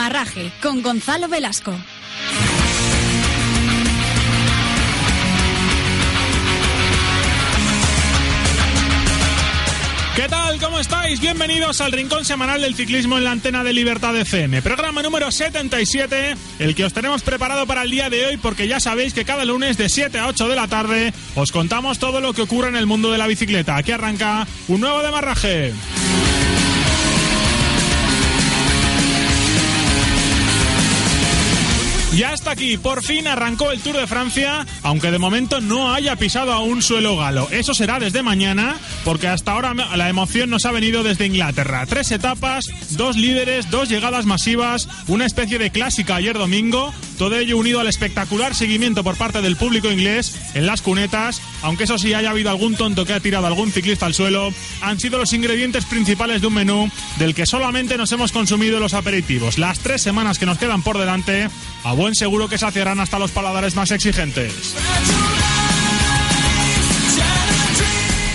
Demarraje con Gonzalo Velasco. ¿Qué tal? ¿Cómo estáis? Bienvenidos al Rincón Semanal del Ciclismo en la antena de Libertad FM. Programa número 77, el que os tenemos preparado para el día de hoy porque ya sabéis que cada lunes de 7 a 8 de la tarde os contamos todo lo que ocurre en el mundo de la bicicleta. Aquí arranca un nuevo demarraje. Ya está aquí, por fin arrancó el Tour de Francia, aunque de momento no haya pisado aún suelo galo. Eso será desde mañana, porque hasta ahora la emoción nos ha venido desde Inglaterra. Tres etapas, dos líderes, dos llegadas masivas, una especie de clásica ayer domingo, todo ello unido al espectacular seguimiento por parte del público inglés en las cunetas, aunque eso sí haya habido algún tonto que ha tirado algún ciclista al suelo, han sido los ingredientes principales de un menú del que solamente nos hemos consumido los aperitivos. Las tres semanas que nos quedan por delante, a buen seguro que saciarán hasta los paladares más exigentes.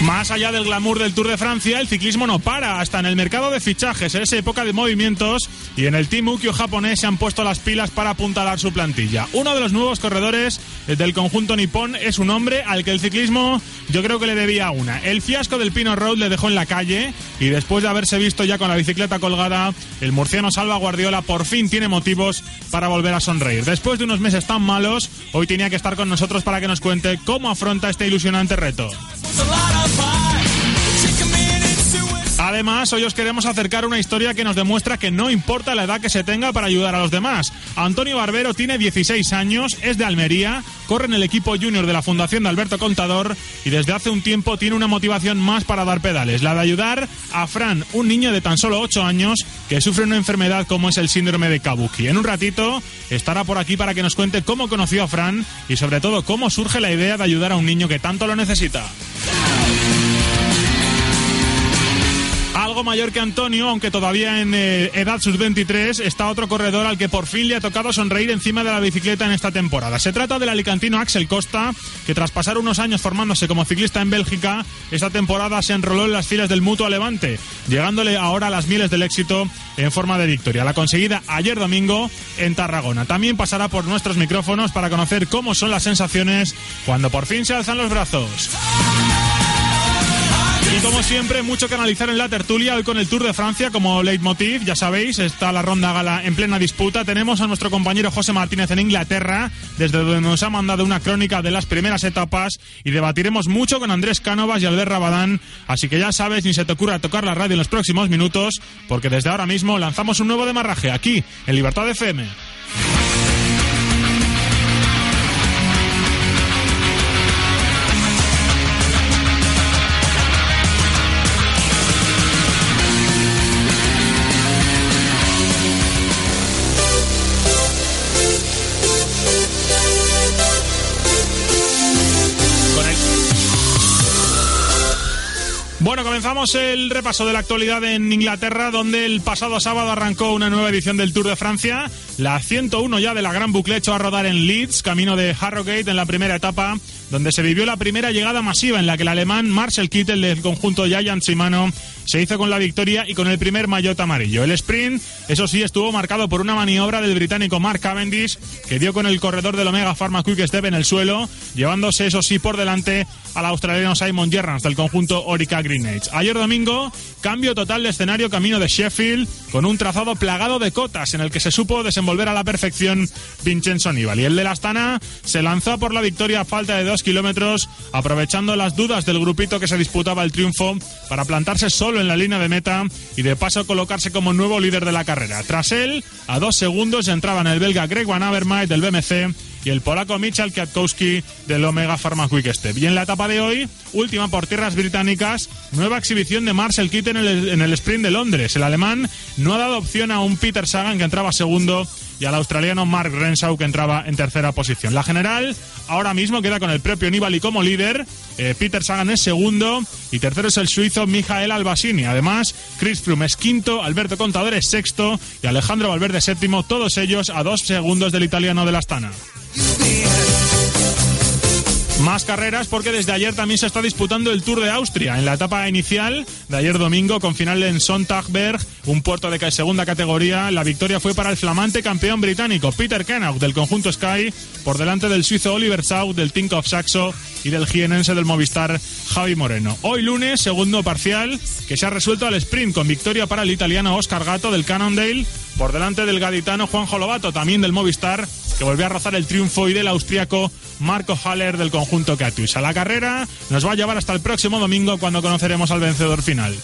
Más allá del glamour del Tour de Francia, el ciclismo no para. Hasta en el mercado de fichajes, es época de movimientos y en el Team Ukio japonés se han puesto las pilas para apuntalar su plantilla. Uno de los nuevos corredores del conjunto nipón es un hombre al que el ciclismo yo creo que le debía una. El fiasco del Pino Road le dejó en la calle y después de haberse visto ya con la bicicleta colgada, el murciano Salva Guardiola por fin tiene motivos para volver a sonreír. Después de unos meses tan malos, hoy tenía que estar con nosotros para que nos cuente cómo afronta este ilusionante reto. Además, hoy os queremos acercar una historia que nos demuestra que no importa la edad que se tenga para ayudar a los demás. Antonio Barbero tiene 16 años, es de Almería, corre en el equipo junior de la Fundación de Alberto Contador y desde hace un tiempo tiene una motivación más para dar pedales, la de ayudar a Fran, un niño de tan solo 8 años que sufre una enfermedad como es el síndrome de Kabuki. En un ratito estará por aquí para que nos cuente cómo conoció a Fran y sobre todo cómo surge la idea de ayudar a un niño que tanto lo necesita. Algo mayor que Antonio, aunque todavía en eh, edad sub-23, está otro corredor al que por fin le ha tocado sonreír encima de la bicicleta en esta temporada. Se trata del alicantino Axel Costa, que tras pasar unos años formándose como ciclista en Bélgica, esta temporada se enroló en las filas del Mutuo Levante, llegándole ahora a las miles del éxito en forma de victoria. La conseguida ayer domingo en Tarragona. También pasará por nuestros micrófonos para conocer cómo son las sensaciones cuando por fin se alzan los brazos. Y como siempre, mucho que analizar en la tertulia, hoy con el Tour de Francia como leitmotiv, ya sabéis, está la ronda gala en plena disputa. Tenemos a nuestro compañero José Martínez en Inglaterra, desde donde nos ha mandado una crónica de las primeras etapas y debatiremos mucho con Andrés Cánovas y Albert Rabadán, así que ya sabes, ni se te ocurra tocar la radio en los próximos minutos, porque desde ahora mismo lanzamos un nuevo demarraje aquí, en Libertad FM. Bueno, comenzamos el repaso de la actualidad en Inglaterra, donde el pasado sábado arrancó una nueva edición del Tour de Francia. La 101 ya de la Gran Bucle echó a rodar en Leeds, camino de Harrogate en la primera etapa, donde se vivió la primera llegada masiva en la que el alemán Marcel Kittel del conjunto Giant Shimano se hizo con la victoria y con el primer maillot amarillo. El sprint, eso sí, estuvo marcado por una maniobra del británico Mark Cavendish, que dio con el corredor del Omega Pharma Quick Step en el suelo, llevándose, eso sí, por delante al australiano Simon Gerrans del conjunto Orica Green Age. Ayer domingo, cambio total de escenario camino de Sheffield, con un trazado plagado de cotas en el que se supo desenvolver a la perfección Vincenzo Nibali. El de la Astana se lanzó por la victoria a falta de dos kilómetros, aprovechando las dudas del grupito que se disputaba el triunfo para plantarse solo en la línea de meta y de paso colocarse como nuevo líder de la carrera. Tras él, a dos segundos entraban el belga Greg Van Avermaet del BMC y el polaco Michal Kwiatkowski del Omega Pharma Quick Step. Y en la etapa de hoy, última por tierras británicas, nueva exhibición de Marcel Kittel en el, en el sprint de Londres. El alemán no ha dado opción a un Peter Sagan que entraba segundo y al australiano Mark Renshaw que entraba en tercera posición. La general ahora mismo queda con el propio Nibali como líder, eh, Peter Sagan es segundo y tercero es el suizo Mijael Albasini. Además, Chris Froome es quinto, Alberto Contador es sexto y Alejandro Valverde séptimo, todos ellos a dos segundos del italiano de la Astana. Más carreras porque desde ayer también se está disputando el Tour de Austria. En la etapa inicial de ayer domingo, con final en Sonntagberg, un puerto de segunda categoría, la victoria fue para el flamante campeón británico Peter Kennaugh del conjunto Sky, por delante del suizo Oliver South, del Tinkoff Saxo y del jienense del Movistar Javi Moreno. Hoy lunes, segundo parcial, que se ha resuelto al sprint con victoria para el italiano Oscar Gato del Cannondale, por delante del gaditano Juan Jolobato, también del Movistar, que volvió a rozar el triunfo y del austriaco Marco Haller del conjunto Catius. A la carrera nos va a llevar hasta el próximo domingo cuando conoceremos al vencedor final.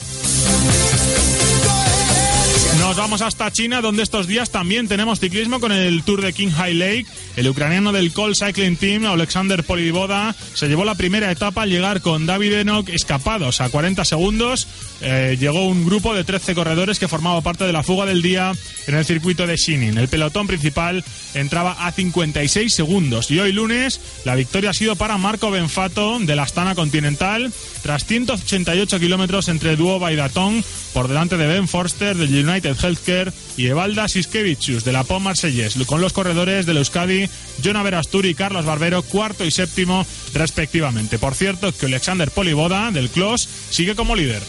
Nos vamos hasta China, donde estos días también tenemos ciclismo con el Tour de King High Lake. El ucraniano del Col Cycling Team, Alexander Polivoda, se llevó la primera etapa al llegar con David Enoch escapados a 40 segundos. Eh, llegó un grupo de 13 corredores que formaba parte de la fuga del día en el circuito de Shinin. El pelotón principal entraba a 56 segundos. Y hoy lunes, la victoria ha sido para Marco Benfato de la Astana Continental, tras 188 kilómetros entre Duo y Datón, por delante de Ben Forster del United Healthcare y Evalda Siskevicius de la POM Marsellés, con los corredores del Euskadi, Jonah Verasturi y Carlos Barbero, cuarto y séptimo respectivamente. Por cierto, que Alexander Poliboda del Clos sigue como líder.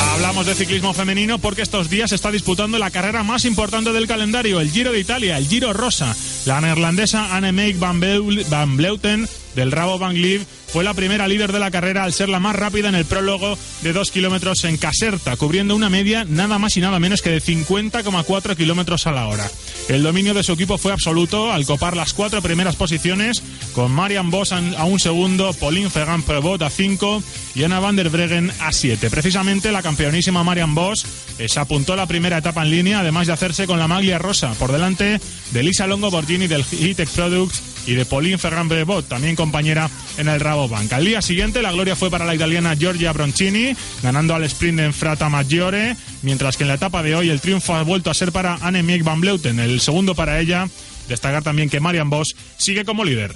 Hablamos de ciclismo femenino porque estos días se está disputando la carrera más importante del calendario, el Giro de Italia, el Giro Rosa. La neerlandesa Anne-Meik van, van Bleuten del Rabobank Live fue la primera líder de la carrera al ser la más rápida en el prólogo de 2 kilómetros en Caserta, cubriendo una media nada más y nada menos que de 50,4 kilómetros a la hora. El dominio de su equipo fue absoluto al copar las cuatro primeras posiciones, con Marian Boss a un segundo, Pauline Ferrand-Prevot a 5 y Anna van der Breggen a 7. Precisamente la campeonísima Marian Boss eh, se apuntó la primera etapa en línea, además de hacerse con la maglia rosa, por delante de Lisa Longo Borgini del Hitech Products y de Pauline Ferrand-Prevot, también compañera en el Rabobank. Al día siguiente la gloria fue para la italiana Giorgia Broncini, ganando al sprint en Frata Maggiore, mientras que en la etapa de hoy el triunfo ha vuelto a ser para Anne van Bleuten, el segundo para ella. Destacar también que Marian Bosch sigue como líder.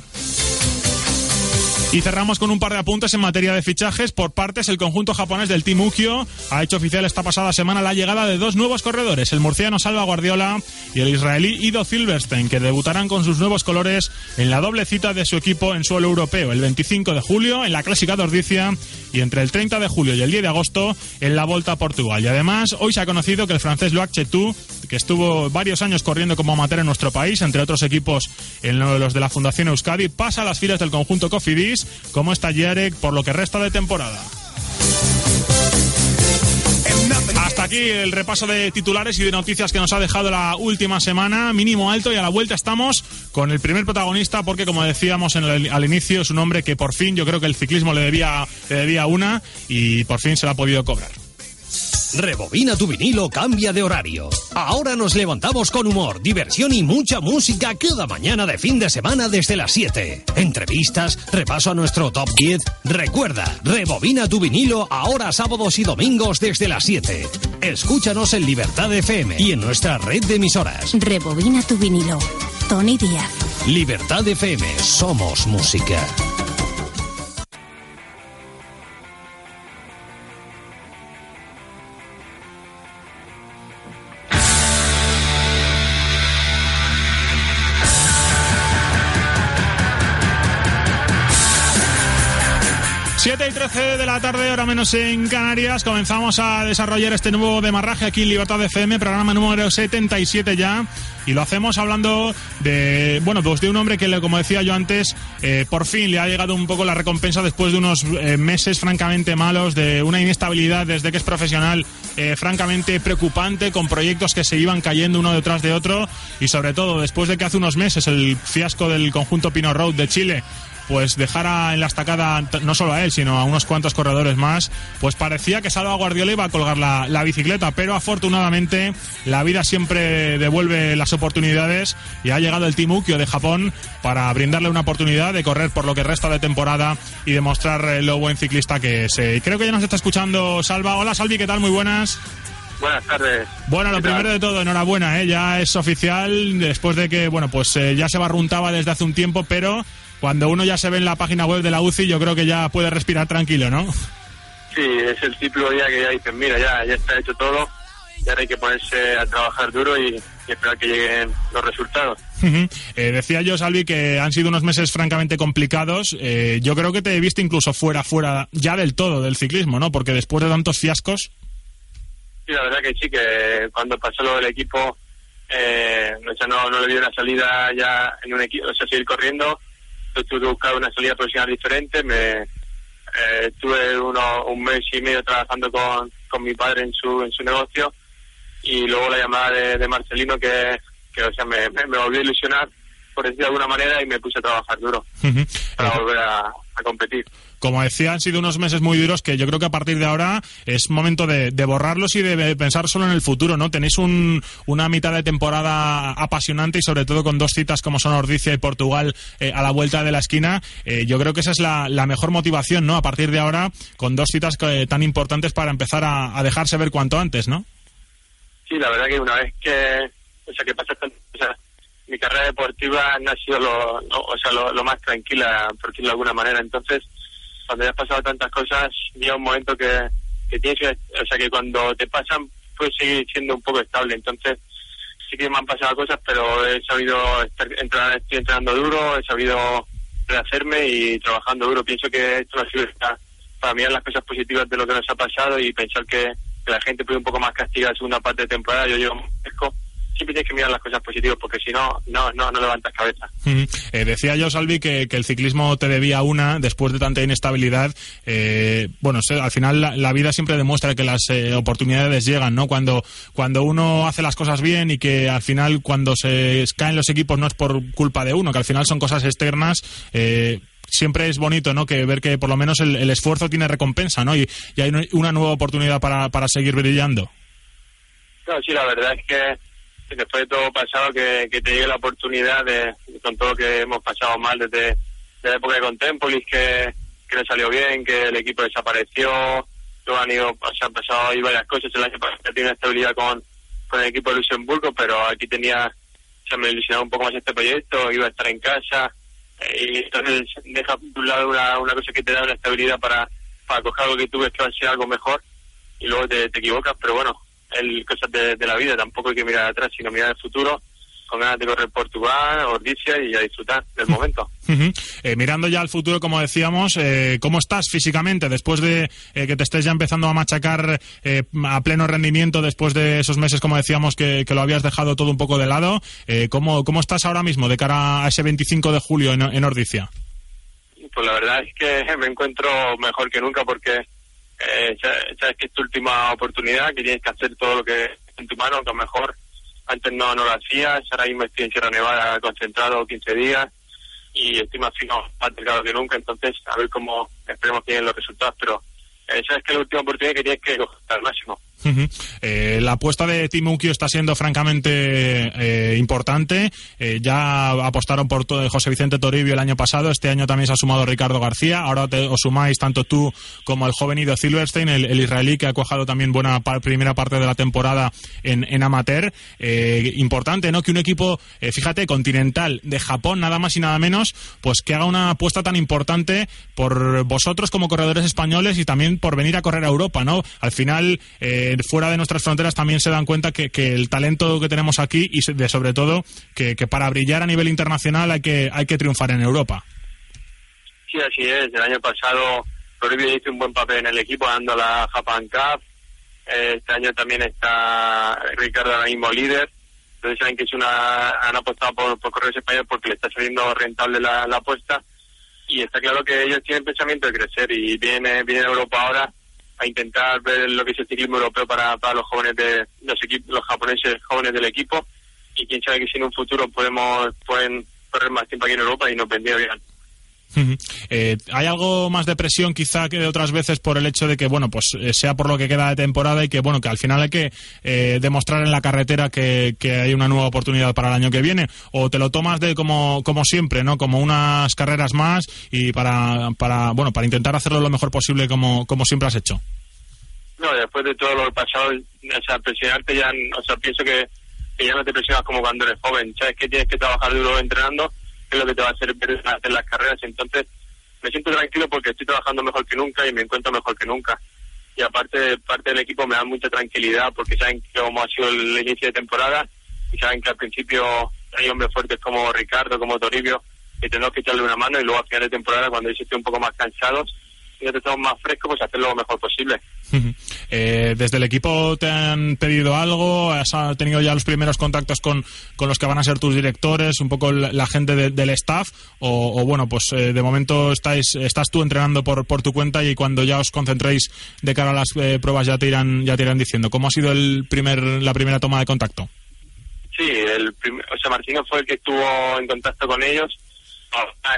Y cerramos con un par de apuntes en materia de fichajes. Por partes, el conjunto japonés del Team Ukio ha hecho oficial esta pasada semana la llegada de dos nuevos corredores, el murciano Salva Guardiola y el israelí Ido Silverstein, que debutarán con sus nuevos colores en la doble cita de su equipo en suelo europeo, el 25 de julio en la Clásica de y entre el 30 de julio y el 10 de agosto en la Volta a Portugal. Y además, hoy se ha conocido que el francés Loac Chetou, que estuvo varios años corriendo como amateur en nuestro país, entre otros equipos en los de la Fundación Euskadi, pasa a las filas del conjunto Cofidis como está Jarek por lo que resta de temporada. Hasta aquí el repaso de titulares y de noticias que nos ha dejado la última semana, mínimo alto, y a la vuelta estamos con el primer protagonista, porque como decíamos en al inicio, es un hombre que por fin yo creo que el ciclismo le debía, le debía una y por fin se la ha podido cobrar. Rebobina tu vinilo, cambia de horario. Ahora nos levantamos con humor, diversión y mucha música cada mañana de fin de semana desde las 7. Entrevistas, repaso a nuestro top 10. Recuerda, rebobina tu vinilo ahora sábados y domingos desde las 7. Escúchanos en Libertad FM y en nuestra red de emisoras. Rebobina tu vinilo. Tony Díaz. Libertad FM, somos música. 7 y 13 de la tarde, ahora menos en Canarias, comenzamos a desarrollar este nuevo demarraje aquí en Libertad FM, programa número 77 ya, y lo hacemos hablando de, bueno, pues de un hombre que, como decía yo antes, eh, por fin le ha llegado un poco la recompensa después de unos eh, meses francamente malos, de una inestabilidad desde que es profesional eh, francamente preocupante, con proyectos que se iban cayendo uno detrás de otro, y sobre todo después de que hace unos meses el fiasco del conjunto Pino Road de Chile pues dejara en la estacada no solo a él, sino a unos cuantos corredores más, pues parecía que Salva Guardiola iba a colgar la, bicicleta, pero afortunadamente la vida siempre devuelve las oportunidades y ha llegado el Team Ukio de Japón para brindarle una oportunidad de correr por lo que resta de temporada y demostrar eh, lo buen ciclista que es. Eh, creo que ya nos está escuchando Salva. Hola Salvi, ¿qué tal? Muy buenas. Buenas tardes. Bueno, lo primero de todo, enhorabuena, ¿eh? ya es oficial después de que, bueno, pues eh, ya se barruntaba desde hace un tiempo, pero cuando uno ya se ve en la página web de la UCI, yo creo que ya puede respirar tranquilo, ¿no? Sí, es el típico día que ya dicen, mira, ya, ya está hecho todo, y ahora hay que ponerse a trabajar duro y, esperar que lleguen los resultados. Eh, decía yo, Salvi, que han sido unos meses francamente complicados. Eh, yo creo que te he visto incluso fuera, fuera ya del todo del ciclismo, ¿no? Porque después de tantos fiascos... Sí, la verdad que sí, que cuando pasó lo del equipo, eh, o sea, no, no le dio una salida ya en un equipo, o sea, seguir corriendo. Yo tuve que buscar una salida profesional diferente. Me eh, estuve uno, un mes y medio trabajando con, con mi padre en su, en su negocio y luego la llamada de, de Marcelino que, que o sea, me, me, me volvió a ilusionar, por decir de alguna manera, y me puse a trabajar duro para volver a, a competir. Como decía, han sido unos meses muy duros que yo creo que a partir de ahora es momento de, borrarlos y de pensar solo en el futuro, ¿no? Tenéis un, una mitad de temporada apasionante y sobre todo con dos citas como son Ordicia y Portugal eh, a la vuelta de la esquina. Eh, yo creo que esa es la, la, mejor motivación, ¿no? A partir de ahora, con dos citas que, tan importantes para empezar a, dejarse ver cuanto antes, ¿no? Sí, la verdad que una vez que, o sea, que pasa o sea, mi carrera deportiva no ha sido lo, no, o sea, lo, lo, más tranquila, por decirlo de alguna manera. Entonces, cuando ya has pasado tantas cosas, llega un momento que, que tienes que, o sea, que cuando te pasan, puedes seguir siendo un poco estable. Entonces, sí que me han pasado cosas, pero he sabido estar, entrar, estoy entrenando duro, he sabido rehacerme y trabajando duro. Pienso que esto ha sido para mirar las cosas positivas de lo que nos ha pasado y pensar que, la gente puede un poco más castigar la segunda parte de temporada. Yo llevo fresco siempre tienes que mirar las cosas positivas porque si no, no, no, no levantas cabeza. Mm, eh, decía yo, Salvi, que, que, el ciclismo te debía una después de tanta inestabilidad. Eh, bueno, al final la, la, vida siempre demuestra que las eh, oportunidades llegan, ¿no? Cuando, cuando uno hace las cosas bien y que al final cuando se caen los equipos no es por culpa de uno, que al final son cosas externas. Eh, siempre es bonito, ¿no? Que ver que por lo menos el, el esfuerzo tiene recompensa, ¿no? Y, y, hay una nueva oportunidad para, para seguir brillando. No, sí, la verdad es que después de todo pasado, que, te llegue la oportunidad de, con todo que hemos pasado mal desde, la época de Contempolis, que, que no salió bien, que el equipo desapareció, luego han ido, han pasado ahí varias cosas, el año pasado tiene estabilidad con, con el equipo de Luxemburgo, pero aquí tenía, o sea, me ilusionaba un poco más este proyecto, iba a estar en casa, eh, y entonces deja de un lado una, una cosa que te da una estabilidad para, para coger algo que tú ves que va a ser algo mejor, y luego te, te equivocas, pero bueno, el, cosas de, de, la vida, tampoco hay que mirar atrás, sino mirar el futuro con ganas de correr Portugal, Ordicia y a disfrutar del momento. Uh -huh. eh, mirando ya al futuro, como decíamos, eh, ¿cómo estás físicamente después de eh, que te estés ya empezando a machacar eh, a pleno rendimiento después de esos meses, como decíamos, que, que lo habías dejado todo un poco de lado? ¿cómo, ¿Cómo estás ahora mismo de cara a ese 25 de julio en, en Ordicia? Pues la verdad es que me encuentro mejor que nunca porque eh, sabes que es tu última oportunidad, que tienes que hacer todo lo que en tu mano, que a lo mejor antes no, no lo hacías, ahora mismo estoy en Sierra Nevada concentrado 15 días y estoy más fino, más delgado que nunca, entonces a ver cómo esperemos que lleguen los resultados, pero eh, sabes que es la última oportunidad que tienes que coger al máximo. Eh, la apuesta de Timukio está siendo francamente eh, importante. Eh, ya apostaron por José Vicente Toribio el año pasado. Este año también se ha sumado Ricardo García. Ahora te, os sumáis tanto tú como el joven Ido Silverstein, el, el israelí que ha cuajado también buena primera parte de la temporada en, amateur. Importante, ¿no? Que un equipo, fíjate, continental de Japón, nada más y nada menos, pues que haga una apuesta tan importante por vosotros como corredores españoles y también por venir a correr a Europa, ¿no? Al final, eh, fuera de nuestras fronteras también se dan cuenta que, que, el talento que tenemos aquí y de, sobre todo que, para brillar a nivel internacional hay que hay que triunfar en Europa. Sí, así es. El año pasado Toribio hizo un buen papel en el equipo dando la Japan Cup. Este año también está Ricardo ahora mismo líder. Entonces saben que es una han apostado por, por corredores españoles porque le está saliendo rentable la, la apuesta y está claro que ellos tienen pensamiento de crecer y viene viene Europa ahora a intentar ver lo que es el ciclismo europeo para, para los jóvenes de los equipos, los japoneses jóvenes del equipo y quién sabe que si en un futuro podemos pueden correr más tiempo aquí en Europa y nos vendría bien. Eh, ¿Hay algo más de presión quizá que de otras veces por el hecho de que, bueno, pues eh, sea por lo que queda de temporada y que, bueno, que al final hay que eh, demostrar en la carretera que, que, hay una nueva oportunidad para el año que viene? ¿O te lo tomas de como, como siempre, ¿no? Como unas carreras más y para, para, bueno, para intentar hacerlo lo mejor posible como, como siempre has hecho? No, después de todo lo pasado, o sea, presionarte ya, o sea, pienso que, que ya no te presionas como cuando eres joven, sabes que tienes que trabajar duro entrenando es lo que te va a hacer hacer las carreras. Entonces, me siento tranquilo porque estoy trabajando mejor que nunca y me encuentro mejor que nunca. Y aparte, parte del equipo me da mucha tranquilidad porque saben cómo ha sido el inicio de temporada y saben que al principio hay hombres fuertes como Ricardo, como Toribio, que tenemos que echarle una mano y luego a final de temporada, cuando ellos estén un poco más cansados y nosotros estamos más frescos, pues hacerlo lo mejor posible. Eh, ¿Desde el equipo te han pedido algo? ¿Has tenido ya los primeros contactos con, con los que van a ser tus directores, un poco la, gente del staff? O, bueno, pues eh, de momento estáis, estás tú entrenando por, por tu cuenta y cuando ya os concentréis de cara a las eh, pruebas ya te, irán, ya te irán diciendo. ¿Cómo ha sido el primer, la primera toma de contacto? Sí, el o sea, Martino fue el que estuvo en contacto con ellos.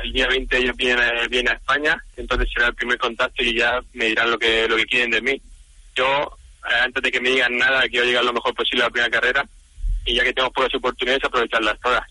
El día 20 ellos vienen, vienen a España, entonces será el primer contacto y ya me dirán lo que, lo que quieren de mí. Yo, eh, antes de que me digan nada, quiero llegar lo mejor posible a la primera carrera y ya que tengo pocas oportunidades, aprovecharlas todas.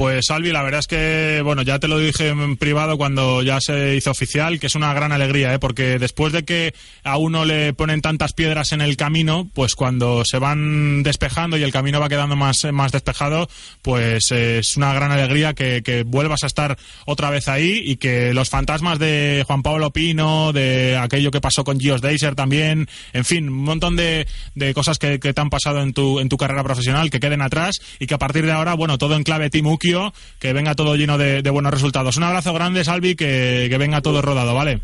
Pues Albi, la verdad es que, bueno, ya te lo dije en privado cuando ya se hizo oficial, que es una gran alegría, ¿eh? porque después de que a uno le ponen tantas piedras en el camino, pues cuando se van despejando y el camino va quedando más, más despejado, pues es una gran alegría que, que, vuelvas a estar otra vez ahí y que los fantasmas de Juan Pablo Pino, de aquello que pasó con Gios Deiser también, en fin, un montón de, de cosas que, que, te han pasado en tu, en tu carrera profesional que queden atrás y que a partir de ahora, bueno, todo en clave Timuki que venga todo lleno de, buenos resultados. Un abrazo grande, Salvi, que, venga todo rodado, ¿vale?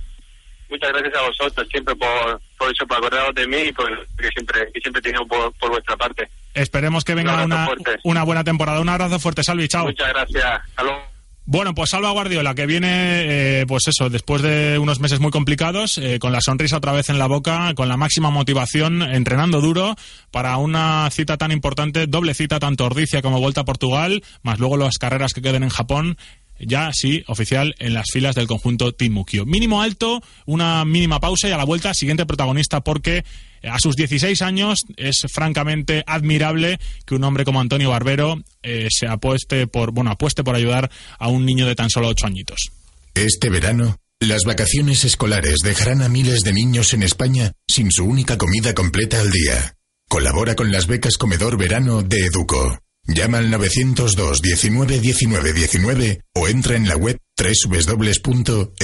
Muchas gracias a vosotros siempre por, por eso, por acordaros de mí y por que siempre, que siempre he por, por vuestra parte. Esperemos que venga una, una, buena temporada. Un abrazo fuerte, Salvi, chao. Muchas gracias. Hasta bueno, pues Salva Guardiola, que viene, eh, pues eso, después de unos meses muy complicados, eh, con la sonrisa otra vez en la boca, con la máxima motivación, entrenando duro para una cita tan importante, doble cita, tanto Ordicia como Vuelta a Portugal, más luego las carreras que queden en Japón ya sí, oficial en las filas del conjunto Team Mukio. Mínimo alto, una mínima pausa y a la vuelta siguiente protagonista porque a sus 16 años es francamente admirable que un hombre como Antonio Barbero eh, se apueste por, bueno, apueste por ayudar a un niño de tan solo 8 añitos. Este verano, las vacaciones escolares dejarán a miles de niños en España sin su única comida completa al día. Colabora con las becas Comedor Verano de Educo. Llama al 902 19 19 19 o entra en la web www.educo.org.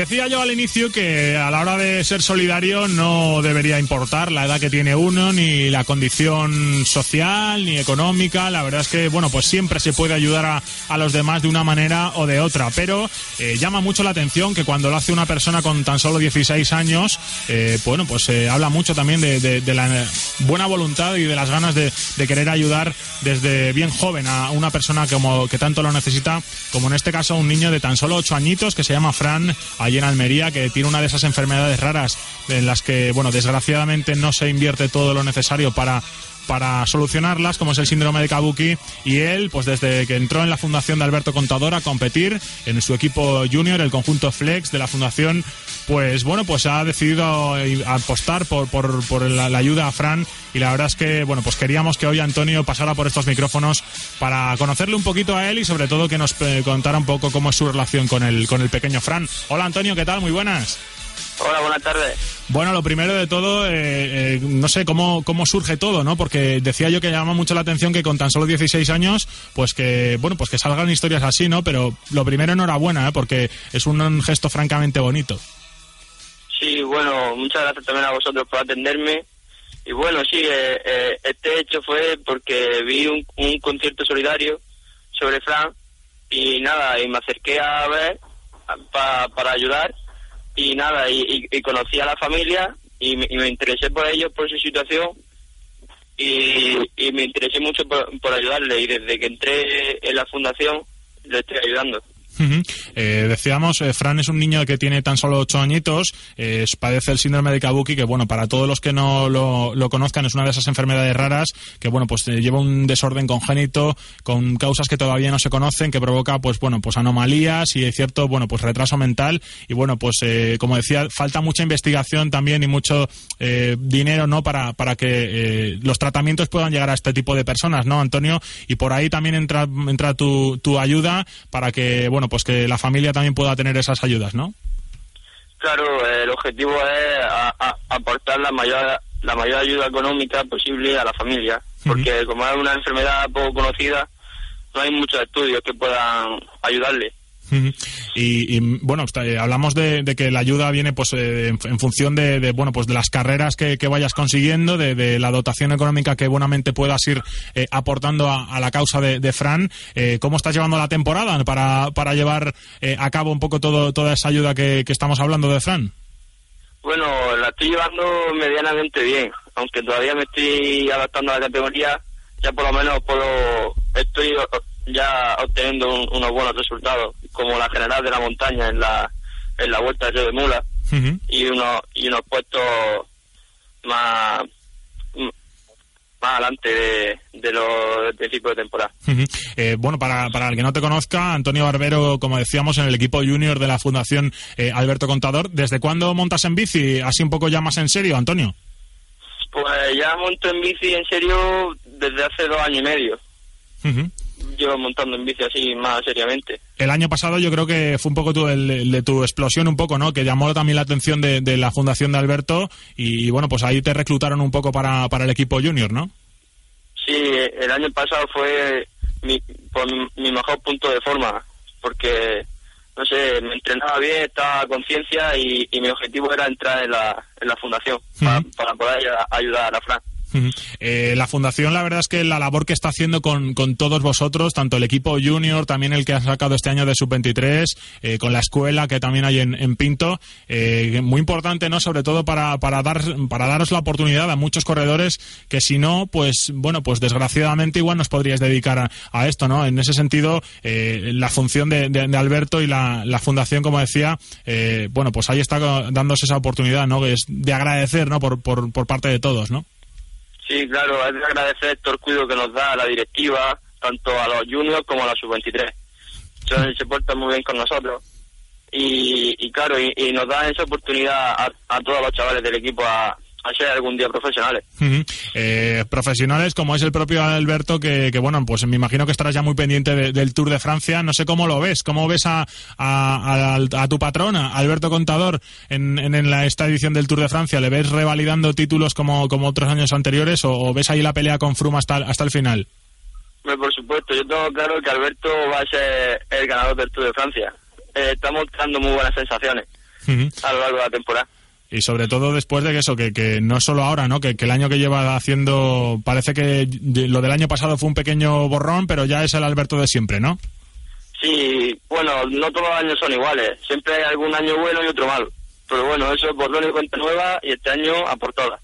Decía yo al inicio que a la hora de ser solidario no debería importar la edad que tiene uno, ni la condición social, ni económica. La verdad es que, bueno, pues siempre se puede ayudar a, a los demás de una manera o de otra. Pero eh, llama mucho la atención que cuando lo hace una persona con tan solo 16 años, eh, bueno, pues se habla mucho también de, la buena voluntad y de las ganas de, de, querer ayudar desde bien joven a una persona como, que tanto lo necesita, como en este caso un niño de tan solo 8 añitos que se llama Fran allí en Almería, que tiene una de esas enfermedades raras en las que, bueno, desgraciadamente no se invierte todo lo necesario para para solucionarlas, como es el síndrome de Kabuki, y él, pues desde que entró en la fundación de Alberto Contador a competir en su equipo junior, el conjunto Flex de la fundación, pues bueno, pues ha decidido apostar por, por, por la, ayuda a Fran y la verdad es que, bueno, pues queríamos que hoy Antonio pasara por estos micrófonos para conocerle un poquito a él y sobre todo que nos eh, contara un poco cómo es su relación con el, con el pequeño Fran. Hola Antonio, ¿qué tal? Muy buenas. Hola, buenas tardes. Bueno, lo primero de todo, eh, eh, no sé cómo, cómo surge todo, ¿no? Porque decía yo que llama mucho la atención que con tan solo 16 años, pues que, bueno, pues que salgan historias así, ¿no? Pero lo primero, enhorabuena, ¿eh? Porque es un gesto francamente bonito. Sí, bueno, muchas gracias también a vosotros por atenderme. Y bueno, sí, eh, este hecho fue porque vi un, un concierto solidario sobre Fran y nada, y me acerqué a ver para ayudar y nada, y, conocí a la familia y me, interesé por ellos, por su situación y, me interesé mucho por, por ayudarle y desde que entré en la fundación le estoy ayudando. Eh, decíamos, eh, Fran es un niño que tiene tan solo ocho añitos, eh, padece el síndrome de Kabuki, que bueno, para todos los que no lo, conozcan es una de esas enfermedades raras que bueno, pues lleva un desorden congénito con causas que todavía no se conocen, que provoca pues bueno, pues anomalías y cierto, bueno, pues retraso mental y bueno, pues como decía, falta mucha investigación también y mucho dinero, ¿no? Para, para que los tratamientos puedan llegar a este tipo de personas, ¿no, Antonio? Y por ahí también entra, entra tu, tu ayuda para que, bueno, pues que la familia también pueda tener esas ayudas, ¿no? Claro, el objetivo es aportar la mayor la mayor ayuda económica posible a la familia, porque como es una enfermedad poco conocida, no hay muchos estudios que puedan ayudarle. Y, bueno, eh, hablamos de, que la ayuda viene pues eh, en, función de, bueno pues de las carreras que, vayas consiguiendo, de, la dotación económica que buenamente puedas ir eh, aportando a, la causa de, Fran. ¿Cómo estás llevando la temporada para, para llevar a cabo un poco todo, toda esa ayuda que estamos hablando de Fran? Bueno, la estoy llevando medianamente bien, aunque todavía me estoy adaptando a la categoría, ya por lo menos puedo, estoy ya obteniendo unos buenos resultados, como la general de la montaña en la, en la vuelta de de Mula y unos y unos puestos más más adelante de, de los principios de temporada. Eh, bueno, para, para el que no te conozca, Antonio Barbero, como decíamos, en el equipo junior de la Fundación eh, Alberto Contador, ¿desde cuándo montas en bici? Así un poco ya más en serio, Antonio. Pues ya monto en bici en serio desde hace dos años y medio llevo montando en bici así más seriamente. El año pasado yo creo que fue un poco tu, el, de tu explosión un poco, ¿no? Que llamó también la atención de, la fundación de Alberto y, bueno, pues ahí te reclutaron un poco para, para el equipo junior, ¿no? Sí, el año pasado fue mi, mi mejor punto de forma, porque, no sé, me entrenaba bien, estaba a conciencia y, mi objetivo era entrar en la, en la fundación para, poder ayudar a la. Eh, la fundación, la verdad es que la labor que está haciendo con, todos vosotros, tanto el equipo junior, también el que ha sacado este año de sub-23, eh, con la escuela que también hay en, Pinto, eh, muy importante, ¿no? Sobre todo para, para, dar, para daros la oportunidad a muchos corredores que si no, pues, bueno, pues desgraciadamente igual nos podríais dedicar a, esto, ¿no? En ese sentido, la función de, Alberto y la, fundación, como decía, bueno, pues ahí está dándose esa oportunidad, ¿no? Es de agradecer, ¿no? Por, por, por parte de todos, ¿no? Sí, claro, es de agradecer el cuidado que nos da la directiva, tanto a los juniors como a la sub-23. Se portan muy bien con nosotros. Y, y claro, y, nos da esa oportunidad a, todos los chavales del equipo a, a ser algún día profesionales. Eh, profesionales como es el propio Alberto, que, bueno, pues me imagino que estarás ya muy pendiente del Tour de Francia. No sé cómo lo ves, cómo ves a, a, tu patrona, Alberto Contador, en, en, la, esta edición del Tour de Francia. ¿Le ves revalidando títulos como, como otros años anteriores o, ves ahí la pelea con Froome hasta, hasta el final? por supuesto, yo tengo claro que Alberto va a ser el ganador del Tour de Francia. Eh, estamos dando muy buenas sensaciones a lo largo de la temporada y sobre todo después de que eso, que, que no solo ahora, ¿no? Que, que, el año que lleva haciendo, parece que lo del año pasado fue un pequeño borrón, pero ya es el Alberto de siempre, ¿no? Sí, bueno, no todos los años son iguales, siempre hay algún año bueno y otro malo pero bueno, eso es borrón y cuenta nueva y este año a por todas.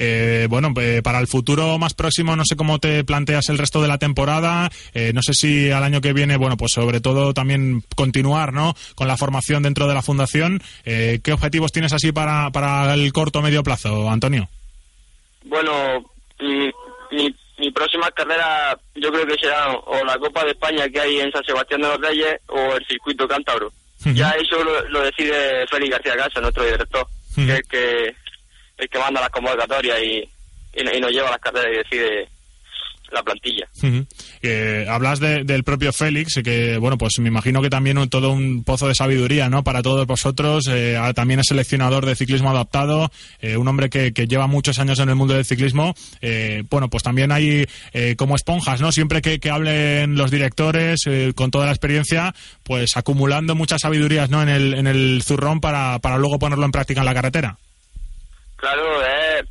Eh, bueno, eh, para el futuro más próximo, no sé cómo te planteas el resto de la temporada, eh, no sé si al año que viene, bueno, pues sobre todo también continuar, ¿no? Con la formación dentro de la fundación. ¿Qué objetivos tienes así para, para el corto o medio plazo, Antonio? Bueno, mi, mi, próxima carrera yo creo que será o la Copa de España que hay en San Sebastián de los Reyes o el circuito cántabro. Ya eso lo, decide Félix García Casa, nuestro director, que es el que, el que manda las convocatorias y, y, nos lleva a las carreras y decide la plantilla. hablas del propio Félix, que bueno, pues me imagino que también todo un pozo de sabiduría, ¿no? Para todos vosotros, eh, también es seleccionador de ciclismo adaptado, eh, un hombre que, lleva muchos años en el mundo del ciclismo. Eh, bueno, pues también hay como esponjas, ¿no? Siempre que, hablen los directores con toda la experiencia, pues acumulando muchas sabidurías, ¿no? En el, en el zurrón para, para luego ponerlo en práctica en la carretera. Claro, eh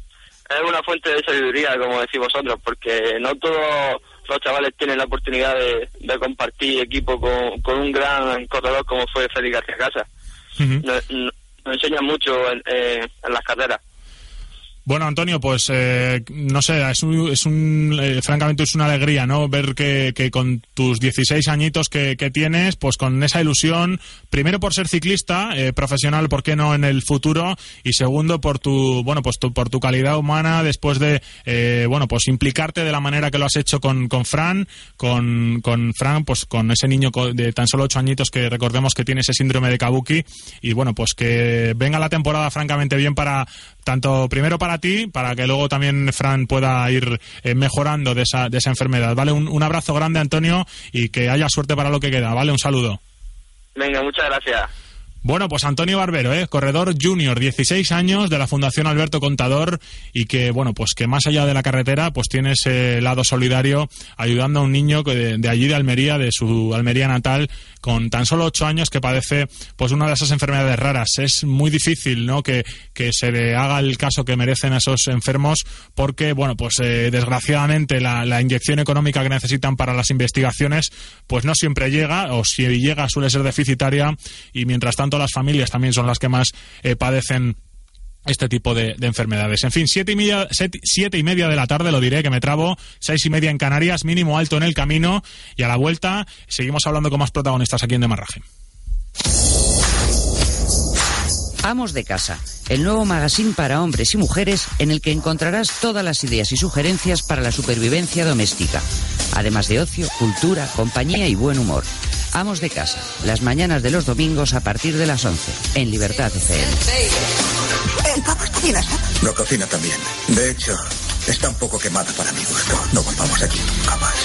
es una fuente de sabiduría, como decís vosotros, porque no todos los chavales tienen la oportunidad de, compartir equipo con, un gran corredor como fue Félix García Casa. nos, enseña mucho en las carreras. Bueno, Antonio, pues eh, no sé, es un, es un eh, francamente es una alegría, ¿no? Ver que, que con tus 16 añitos que, que, tienes, pues con esa ilusión, primero por ser ciclista eh, profesional, ¿por qué no en el futuro? Y segundo por tu, bueno, pues por tu calidad humana, después de, bueno, pues implicarte de la manera que lo has hecho con, con Fran, con, con Fran, pues con ese niño de tan solo 8 añitos que recordemos que tiene ese síndrome de Kabuki y bueno, pues que venga la temporada francamente bien para tanto primero para ti, para que luego también Fran pueda ir eh, mejorando de esa, de esa enfermedad. ¿Vale? Un, un, abrazo grande, Antonio, y que haya suerte para lo que queda. ¿Vale? Un saludo. Venga, muchas gracias. Bueno, pues Antonio Barbero, ¿eh? corredor junior, 16 años de la Fundación Alberto Contador y que, bueno, pues que más allá de la carretera, pues tiene ese lado solidario ayudando a un niño de, de allí de Almería, de su Almería natal, con tan solo 8 años que padece pues una de esas enfermedades raras. Es muy difícil, ¿no? Que, que se le haga el caso que merecen a esos enfermos porque, bueno, pues eh, desgraciadamente la, la inyección económica que necesitan para las investigaciones, pues no siempre llega o si llega suele ser deficitaria y mientras tanto las familias también son las que más eh, padecen este tipo de, de, enfermedades. En fin, siete y, media, siete, siete y media de la tarde, lo diré que me trabo, seis y media en Canarias, mínimo alto en el camino y a la vuelta seguimos hablando con más protagonistas aquí en Demarraje. Amos de Casa, el nuevo magazine para hombres y mujeres en el que encontrarás todas las ideas y sugerencias para la supervivencia doméstica, además de ocio, cultura, compañía y buen humor. Amos de Casa, las mañanas de los domingos a partir de las 11, en Libertad FM. ¿El está bien asado? Lo cocina también. De hecho, está un poco quemada para mi gusto. No volvamos aquí nunca más.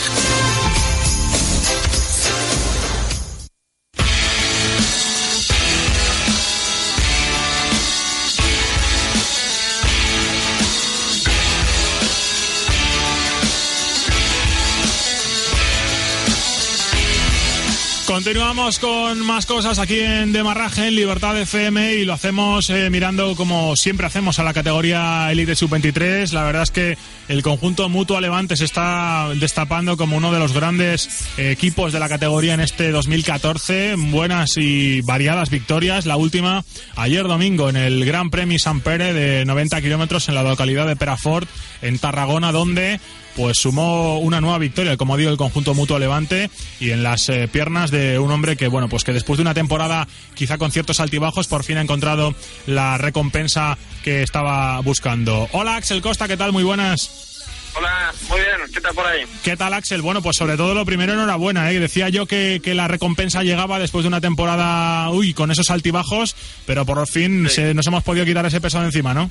Continuamos con más cosas aquí en Demarraje, en Libertad FM, y lo hacemos eh, mirando como siempre hacemos a la categoría Elite Sub-23. La verdad es que el conjunto Mutua Levante se está destapando como uno de los grandes eh, equipos de la categoría en este 2014. Buenas y variadas victorias. La última ayer domingo en el Gran Premio San Pere de 90 kilómetros en la localidad de Perafort, en Tarragona, donde pues sumó una nueva victoria, como digo, el conjunto Mutuo Levante y en las eh, piernas de un hombre que, bueno, pues que después de una temporada quizá con ciertos altibajos, por fin ha encontrado la recompensa que estaba buscando. Hola Axel Costa, ¿qué tal? Muy buenas. Hola, muy bien, ¿qué tal por ahí? ¿Qué tal, Axel? Bueno, pues sobre todo lo primero, enhorabuena, ¿eh? Decía yo que, que la recompensa llegaba después de una temporada, uy, con esos altibajos, pero por fin Sí. se- nos hemos podido quitar ese peso de encima, ¿no?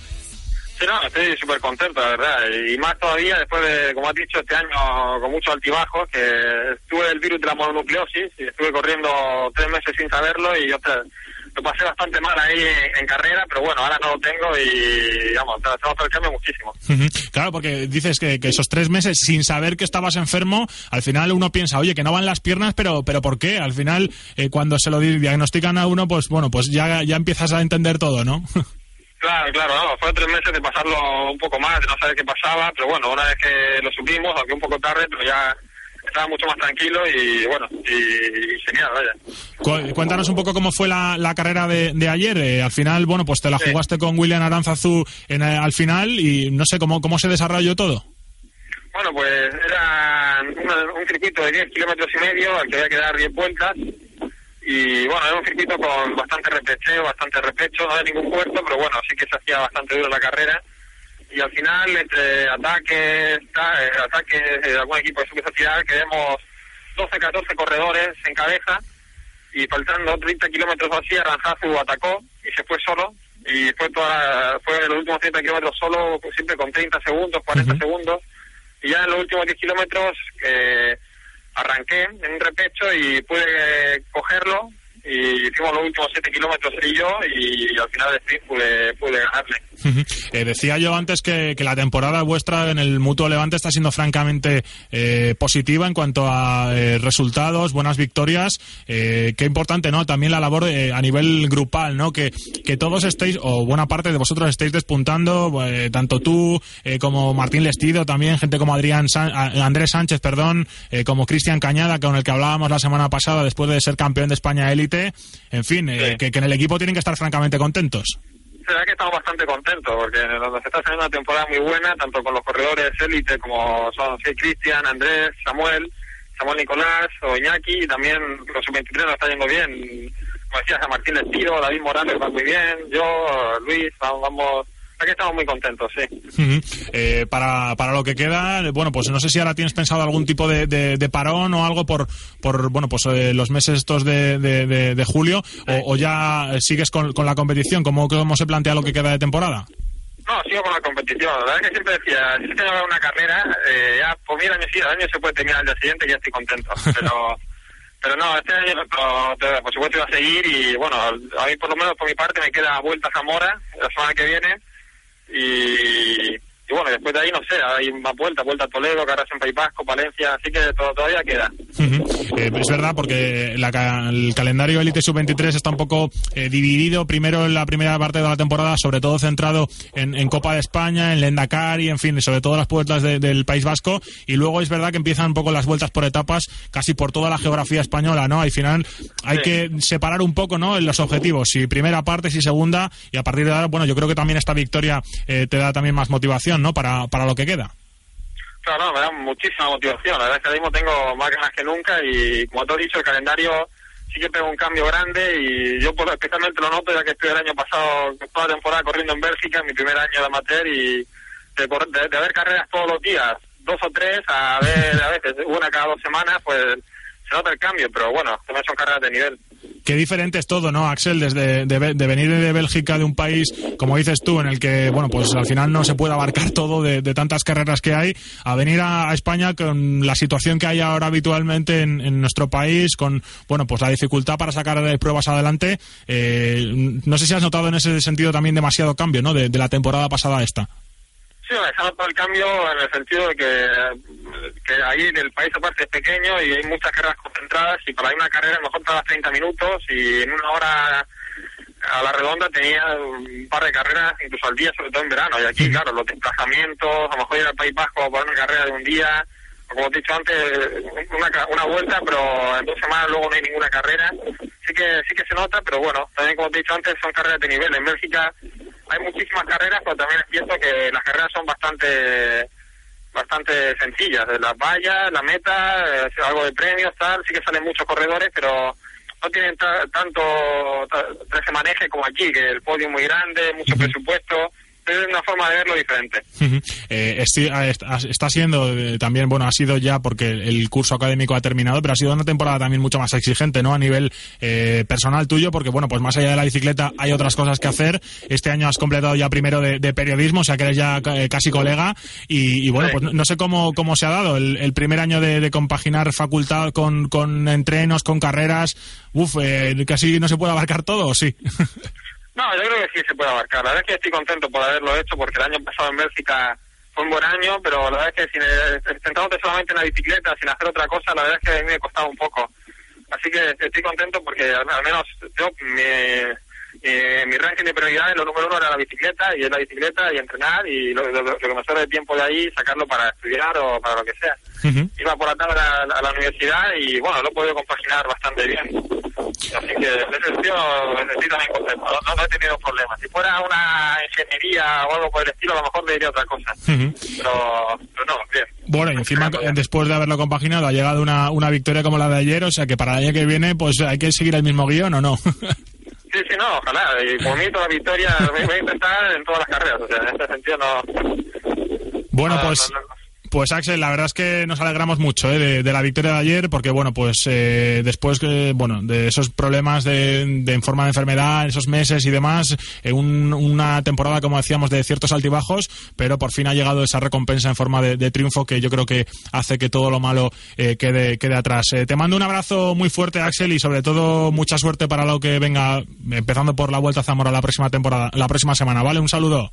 Sí, no, estoy súper contento, la verdad. Y más todavía después de, como has dicho, este año con muchos altibajos, que estuve el virus de la mononucleosis y estuve corriendo tres meses sin saberlo y te- lo pasé bastante mal ahí en, carrera, pero bueno, ahora no lo tengo y, vamos, te hacemos el cambio muchísimo. Claro, porque dices que, que esos tres meses sin saber que estabas enfermo, al final uno piensa, oye, que no van las piernas, pero, pero ¿por qué? Al final, eh, cuando se lo di- diagnostican a uno, pues bueno, pues ya, ya empiezas a entender todo, ¿no? Claro, claro, no, fue tres meses de pasarlo un poco más, de no saber qué pasaba, pero bueno, una vez que lo supimos, aunque un poco tarde, pero ya estaba mucho más tranquilo y bueno, y, genial, vaya. Cu- Cuéntanos un poco cómo fue la, la carrera de, de ayer. Eh, al final, bueno, pues te la Sí. jugaste con William Aranzazú en, eh, al final y no sé cómo, cómo se desarrolló todo. Bueno, pues era una- un circuito de 10 kilómetros y medio al que había que dar 10 vueltas. Y bueno, era un circuito con bastante repecheo, bastante repecho, no de ningún puerto, pero bueno, sí que se hacía bastante duro la carrera. Y al final, entre ataques, ta- eh, ataques de algún equipo de su tirar, quedamos 12, 14 corredores en cabeza. Y faltando 30 kilómetros así, Aranzazu atacó y se fue solo. Y fue toda, fue en los últimos 30 kilómetros solo, pues, siempre con 30 segundos, 40 Ujú. segundos. Y ya en los últimos 10 kilómetros eh, arranqué en un repecho y pude cogerlo. Y hicimos los últimos 7 kilómetros él y yo. Y, al final del sprint pude, pude ganarle. Eh, decía yo antes que, que la temporada vuestra en el Mutuo Levante está siendo francamente eh, positiva en cuanto a eh, resultados, buenas victorias. Eh, qué importante, ¿no? También la labor a nivel grupal, ¿no? Que, que todos estéis, o buena parte de vosotros estéis despuntando, tanto tú como Martín Lestido, también gente como Adrián San- Andrés Sánchez, perdón, como Cristian Cañada, con el que hablábamos la semana pasada después de ser campeón de España élite. En fin, eh, Sí. que, que en el equipo tienen que estar francamente contentos. La verdad que estamos bastante contentos porque nos está haciendo una temporada muy buena, tanto con los corredores élite como son sí, Cristian, Andrés, Samuel, Samuel Nicolás o Iñaki, y también los sub-23 nos está yendo bien. Como decías, a Martín Lestido, David Morales va muy bien, yo, Luis, vamos, que estamos muy contentos, sí. Eh, para, para lo que queda, eh, bueno, pues no sé si ahora tienes pensado algún tipo de, de- de parón o algo por, por bueno, pues eh, los meses estos de, de- de- de julio, o, o ya eh, sigues con, con la competición, ¿cómo, ¿cómo se plantea lo que queda de temporada? No, sigo con la competición. La verdad es que siempre decía, si es que no hago una carrera, eh, ya, pues mira, el año, sí, el año se puede terminar al día siguiente y ya estoy contento. Pero, pero no, este año por supuesto iba a seguir y bueno, a mí por lo menos por mi parte me queda vuelta a Zamora la semana que viene y y bueno, después de ahí no sé, hay más vueltas, vuelta a Toledo, Carras en País Vasco, Valencia, así que todavía queda. Eh, es verdad, porque el calendario Elite Sub-23 está un poco eh, dividido, primero en la primera parte de la temporada, sobre todo centrado en, Copa de España, en Lendakar y en fin, sobre todo las vueltas del País Vasco, y luego es verdad que empiezan un poco las vueltas por etapas, casi por toda la geografía española, ¿no? Al final hay que separar un poco, ¿no? En los objetivos, si primera parte, si segunda, y a partir de ahora, bueno, yo creo que también esta victoria eh, te da también más motivación ¿no? Para, para lo que queda. Claro, me da muchísima motivación. La verdad es que ahora mismo tengo más ganas que nunca y, como te he dicho, el calendario sí que pega un cambio grande y yo por, especialmente lo noto ya que estoy el año pasado toda la temporada corriendo en Bélgica, mi primer año de amateur y de, de, ver carreras todos los días, dos o tres, a ver a veces una cada dos semanas, pues se nota el cambio, pero bueno, también son carreras de nivel. Qué diferente es todo, ¿no, Axel? Desde de, venir de Bélgica, de un país, como dices tú, en el que, bueno, pues al final no se puede abarcar todo de, tantas carreras que hay, a venir a, España con la situación que hay ahora habitualmente en, nuestro país, con, bueno, pues la dificultad para sacar pruebas adelante. Eh, no sé si has notado en ese sentido también demasiado cambio, ¿no? De, la temporada pasada a esta. Sí, ha notado el cambio en el sentido de que, que ahí el país aparte es pequeño y hay muchas carreras concentradas y para ir una carrera a lo mejor tardas 30 minutos y en una hora a la redonda tenía un par de carreras incluso al día, sobre todo en verano. Y aquí, claro, los desplazamientos, a lo mejor ir al País Vasco para una carrera de un día, como te he dicho antes, una, una vuelta, pero en dos semanas luego no hay ninguna carrera. Sí que sí que se nota, pero bueno, también como te he dicho antes, son carreras de nivel. En Bélgica hay muchísimas carreras, pero también es cierto que las carreras son bastante bastante sencillas. Las vallas, la meta, eh, algo de premios, tal, sí que salen muchos corredores, pero no tienen tanto ese maneje como aquí, que el podio es muy grande, mucho presupuesto es una forma de verlo diferente. Eh, está siendo eh, también, bueno, ha sido ya porque el curso académico ha terminado, pero ha sido una temporada también mucho más exigente, ¿no? A nivel eh, personal tuyo, porque, bueno, pues más allá de la bicicleta hay otras cosas que hacer. Este año has completado ya primero de, periodismo, o sea que eres ya casi colega. Y, bueno, pues no sé cómo, cómo se ha dado el, primer año de, compaginar facultad con, con entrenos, con carreras. Uf, casi no se puede abarcar todo, ¿o sí? No, yo creo que sí se puede abarcar. La verdad es que estoy contento por haberlo hecho porque el año pasado en Bélgica fue un buen año, pero la verdad es que sin, centrándote solamente en la bicicleta, sin hacer otra cosa, la verdad es que a mí me ha costado un poco. Así que estoy contento porque al, menos yo, mi, mi ranking de prioridades, lo número uno era la bicicleta, y es la bicicleta y entrenar, y lo, que me sobra de tiempo de ahí, sacarlo para estudiar o para lo que sea. Iba por la tarde a, la universidad y bueno, lo he podido compaginar bastante bien. Así que en ese sentido estoy también contento, no, no, he tenido problemas. Si fuera una ingeniería o algo por el estilo, a lo mejor le diría otra cosa. pero, pero no, bien. Bueno, y encima, después de haberlo compaginado, ha llegado una, una victoria como la de ayer, o sea que para el año que viene, pues hay que seguir el mismo guion o no. No, ojalá. Y por mí toda victoria voy a intentar en todas las carreras. O sea, en este sentido no... Bueno, pues... Pues Axel, la verdad es que nos alegramos mucho ¿eh? de, la victoria de ayer, porque bueno, pues eh, después bueno de esos problemas de, en forma de enfermedad, esos meses y demás, en una temporada como decíamos de ciertos altibajos, pero por fin ha llegado esa recompensa en forma de, triunfo que yo creo que hace que todo lo malo eh, quede quede atrás. te mando un abrazo muy fuerte, Axel, y sobre todo mucha suerte para lo que venga, empezando por la vuelta a Zamora la próxima temporada, la próxima semana. Vale, un saludo.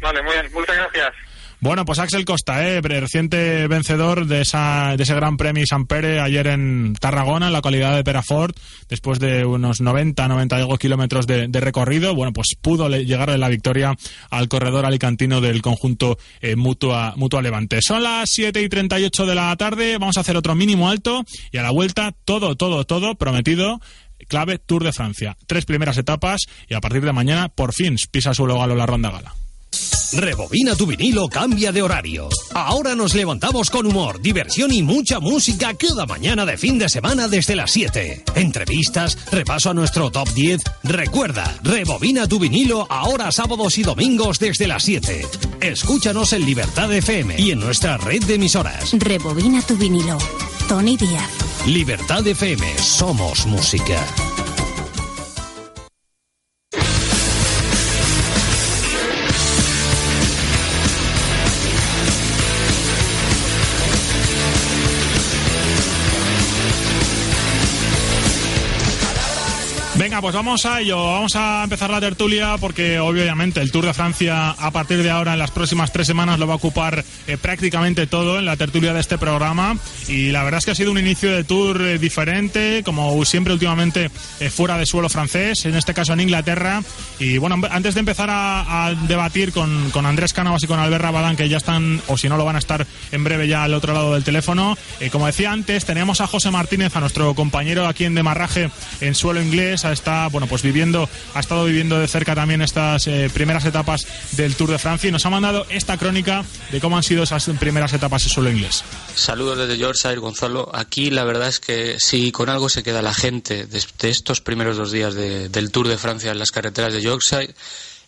Vale, muy bien, muchas gracias. Bueno, pues Axel Costa, eh, reciente vencedor de, esa, de ese Gran Premio San Pere ayer en Tarragona, en la localidad de Perafort, después de unos 90, 92 kilómetros de, recorrido, bueno, pues pudo llegar la victoria al corredor alicantino del conjunto eh, Mutua, Mutua Levante. Son las 7 y 38 de la tarde, vamos a hacer otro mínimo alto y a la vuelta todo, todo, todo prometido clave Tour de Francia. Tres primeras etapas y a partir de mañana por fin pisa su galo la ronda gala. Rebobina tu vinilo, cambia de horario. Ahora nos levantamos con humor, diversión y mucha música cada mañana de fin de semana desde las 7. Entrevistas, repaso a nuestro top 10. Recuerda, rebobina tu vinilo ahora sábados y domingos desde las 7. Escúchanos en Libertad FM y en nuestra red de emisoras. Rebobina tu vinilo. Tony Díaz. Libertad FM, somos música. Venga, pues vamos a ello. Vamos a empezar la tertulia porque obviamente el Tour de Francia a partir de ahora en las próximas tres semanas lo va a ocupar eh, prácticamente todo en la tertulia de este programa y la verdad es que ha sido un inicio de Tour eh, diferente, como siempre últimamente eh, fuera de suelo francés, en este caso en Inglaterra. Y bueno, antes de empezar a, debatir con, con, Andrés Cánovas y con Albert Rabadán, que ya están, o si no lo van a estar en breve ya al otro lado del teléfono, como decía antes, tenemos a José Martínez, a nuestro compañero aquí en Demarraje en suelo inglés está, bueno, pues viviendo, ha estado viviendo de cerca también estas eh, primeras etapas del Tour de Francia y nos ha mandado esta crónica de cómo han sido esas primeras etapas en suelo inglés. Saludos desde Yorkshire, Gonzalo. Aquí la verdad es que si con algo se queda la gente de, estos primeros dos días del Tour de Francia en las carreteras de Yorkshire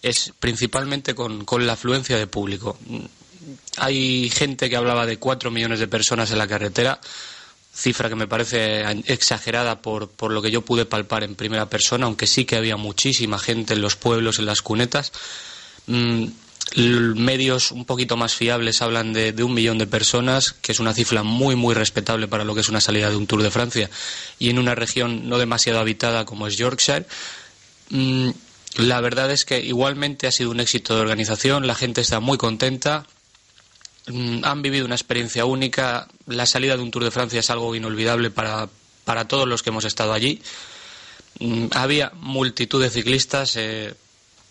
es principalmente con, con la afluencia de público. Hay gente que hablaba de cuatro millones de personas en la carretera cifra que me parece exagerada por, por lo que yo pude palpar en primera persona, aunque sí que había muchísima gente en los pueblos, en las cunetas. Mm, medios un poquito más fiables hablan de, un millón de personas, que es una cifra muy, muy respetable para lo que es una salida de un Tour de Francia, y en una región no demasiado habitada como es Yorkshire. Mm, la verdad es que igualmente ha sido un éxito de organización, la gente está muy contenta, han vivido una experiencia única. La salida de un Tour de Francia es algo inolvidable para, para todos los que hemos estado allí. Mm, había multitud de ciclistas eh,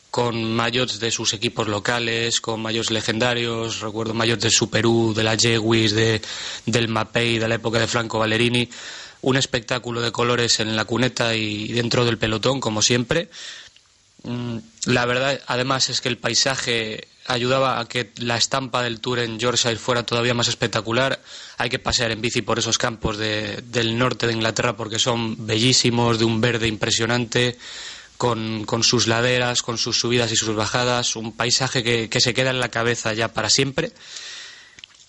con mayots de sus equipos locales, con mayots legendarios, recuerdo mayots de Superú, de la Jewis, de, del Mapei, de la época de Franco Ballerini. Un espectáculo de colores en la cuneta y dentro del pelotón, como siempre. Mm, la verdad, además, es que el paisaje ayudaba a que la estampa del Tour en Yorkshire fuera todavía más espectacular. Hay que pasear en bici por esos campos del norte de Inglaterra porque son bellísimos, de un verde impresionante, con, sus laderas, con sus subidas y sus bajadas, un paisaje que, se queda en la cabeza ya para siempre.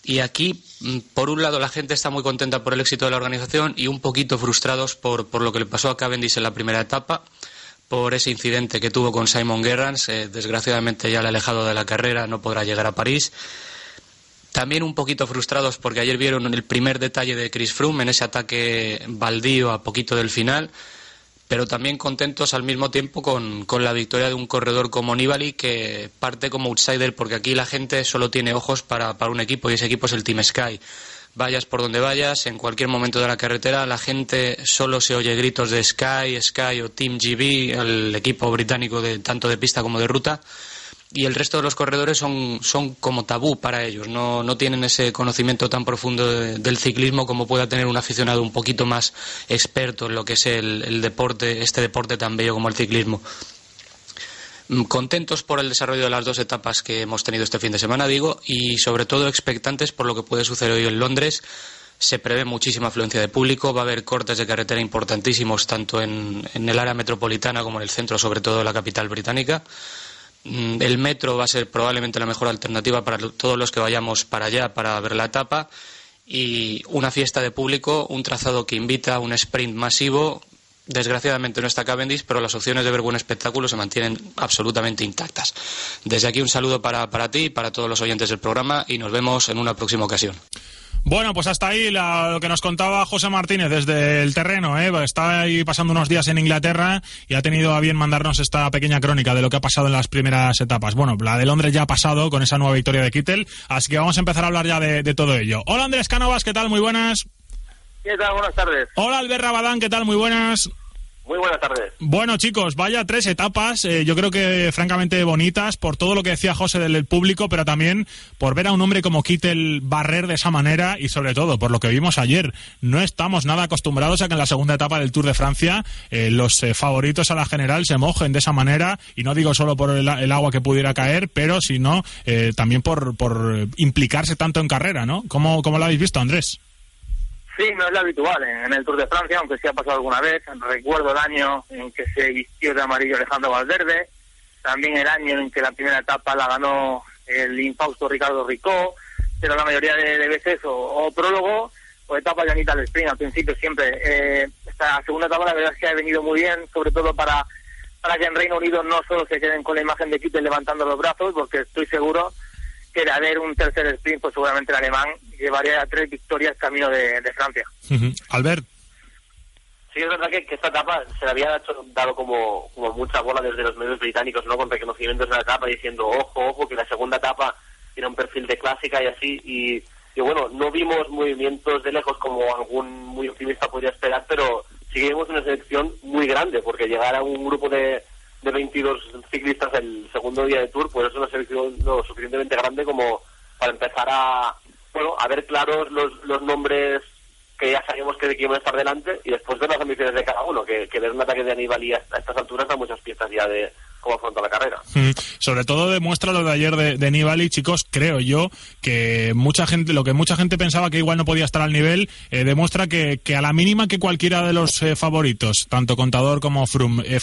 Y aquí, mm, por un lado, la gente está muy contenta por el éxito de la organización y un poquito frustrados por, por lo que le pasó a Cavendish en la primera etapa por ese incidente que tuvo con Simon Gerrans. Eh, desgraciadamente ya le ha alejado de la carrera, no podrá llegar a París. También un poquito frustrados porque ayer vieron el primer detalle de Chris Froome en ese ataque baldío a poquito del final, pero también contentos al mismo tiempo con, con la victoria de un corredor como Nibali que parte como outsider porque aquí la gente solo tiene ojos para, para un equipo y ese equipo es el Team Sky vayas por donde vayas, en cualquier momento de la carretera, la gente solo se oye gritos de Sky, Sky o Team GB, el equipo británico de tanto de pista como de ruta, y el resto de los corredores son, son como tabú para ellos, no, no tienen ese conocimiento tan profundo del ciclismo como pueda tener un aficionado un poquito más experto en lo que es el deporte, este deporte tan bello como el ciclismo. Mm, contentos por el desarrollo de las dos etapas que hemos tenido este fin de semana, digo, y sobre todo expectantes por lo que puede suceder hoy en Londres. Se prevé muchísima afluencia de público, va a haber cortes de carretera importantísimos tanto en, el área metropolitana como en el centro, sobre todo en la capital británica. Mm, el metro va a ser probablemente la mejor alternativa para todos los que vayamos para allá para ver la etapa y una fiesta de público, un trazado que invita a un sprint masivo, Desgraciadamente no está Cavendish, pero las opciones de ver buen espectáculo se mantienen absolutamente intactas. Desde aquí un saludo para, para ti y para todos los oyentes del programa y nos vemos en una próxima ocasión. Bueno, pues hasta ahí lo que nos contaba José Martínez desde el terreno. ¿eh? Está ahí pasando unos días en Inglaterra y ha tenido a bien mandarnos esta pequeña crónica de lo que ha pasado en las primeras etapas. Bueno, la de Londres ya ha pasado con esa nueva victoria de Kittel, así que vamos a empezar a hablar ya de, de todo ello. Hola Andrés Cánovas, ¿qué tal? Muy buenas. ¿Qué tal? Buenas tardes. Hola Albert Rabadán, ¿qué tal? Muy buenas. Muy buenas tardes. Bueno, chicos, vaya tres etapas, eh, yo creo que francamente bonitas, por todo lo que decía José del público, pero también por ver a un hombre como Kittel barrer de esa manera y sobre todo por lo que vimos ayer. No estamos nada acostumbrados a que en la segunda etapa del Tour de Francia eh, los eh, favoritos a la general se mojen de esa manera y no digo solo por el, agua que pudiera caer, pero sino también por, por implicarse tanto en carrera, ¿no? ¿Cómo, cómo lo habéis visto, Andrés? Sí, no es lo habitual en, el Tour de Francia, aunque sí ha pasado alguna vez. Recuerdo el año en que se vistió de amarillo Alejandro Valverde, también el año en que la primera etapa la ganó el infausto Ricardo Ricó, pero la mayoría de, veces o, prólogo o etapa llanita al sprint, al principio siempre. Eh, esta segunda etapa la verdad es que ha venido muy bien, sobre todo para, para que en Reino Unido no solo se queden con la imagen de Kittel levantando los brazos, porque estoy seguro que de haber un tercer sprint, pues seguramente el alemán llevaría a tres victorias camino de, Francia. Albert. Sí, es verdad que, esta etapa se le había dado como, como mucha bola desde los medios británicos, ¿no? Con reconocimientos de la etapa diciendo, ojo, ojo, que la segunda etapa tiene un perfil de clásica y así. Y, y bueno, no vimos movimientos de lejos como algún muy optimista podría esperar, pero sí vimos una selección muy grande, porque llegar a un grupo de, de 22 ciclistas el segundo día de Tour, pues es una selección lo suficientemente grande como para empezar a, bueno, a ver claros los, los nombres que ya sabemos que de quién va a estar delante y después ver las ambiciones de cada uno, que, que ver un ataque de Aníbal y a, estas alturas da muchas piezas ya de, afronta la carrera. Sobre todo demuestra lo de ayer de, Nibali, chicos, creo yo que mucha gente, lo que mucha gente pensaba que igual no podía estar al nivel, eh, demuestra que, a la mínima que cualquiera de los eh, favoritos, tanto Contador como Froome, eh,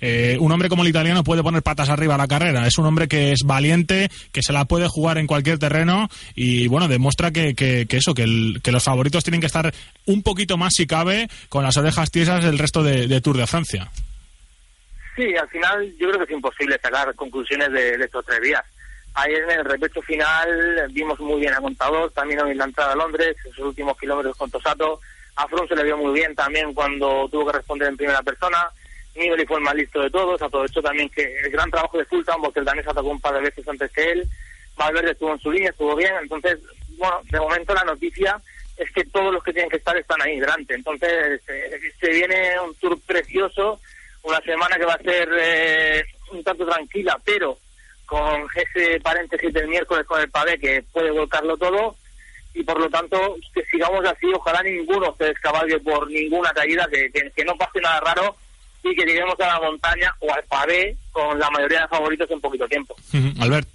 eh, un hombre como el italiano puede poner patas arriba a la carrera. Es un hombre que es valiente, que se la puede jugar en cualquier terreno y bueno, demuestra que, eso, que, el, que los favoritos tienen que estar un poquito más si cabe con las orejas tiesas el resto de Tour de Francia. Sí, al final yo creo que es imposible sacar conclusiones de, estos tres días. Ayer en el repecho final vimos muy bien a Contador, también en la entrada a Londres, en sus últimos kilómetros con Tosato. A Froome se le vio muy bien también cuando tuvo que responder en primera persona. Nibali fue el más listo de todos, aprovechó también que el gran trabajo de Fulton, porque el danés atacó un par de veces antes que él. Valverde estuvo en su línea, estuvo bien. Entonces, bueno, de momento la noticia es que todos los que tienen que estar están ahí delante. Entonces, eh, se viene un tour precioso una semana que va a ser eh, un tanto tranquila, pero con ese paréntesis del miércoles con el pavé que puede volcarlo todo y por lo tanto que sigamos así, ojalá ninguno se descabalgue por ninguna caída, que, que, que no pase nada raro y que lleguemos a la montaña o al pavé con la mayoría de favoritos en poquito tiempo. Albert.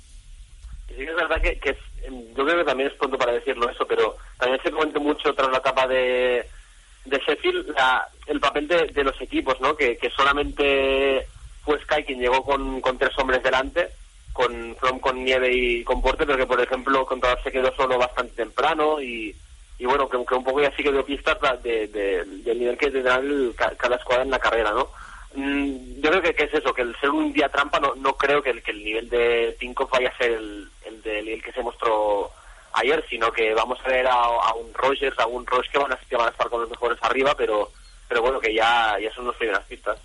Sí, es verdad que, que es, yo creo que también es pronto para decirlo eso, pero también se comenta mucho tras la etapa de, de Sheffield la, el papel de, de, los equipos, ¿no? Que, que solamente fue Sky quien llegó con, con tres hombres delante, con From, con Nieve y con Porte, pero que por ejemplo Contador se quedó solo bastante temprano y, y bueno, que, que un poco ya sí que dio pistas de, de, del nivel que tendrá cada escuadra en la carrera, ¿no? Mm, yo creo que, que, es eso, que el ser un día trampa no, no creo que el, que el nivel de Tinkoff vaya a ser el, el, de, el que se mostró ayer, sino que vamos a ver a, un Rogers, a un Roche que van a estar con los mejores arriba, pero pero bueno, que ya, ya son las primeras pistas.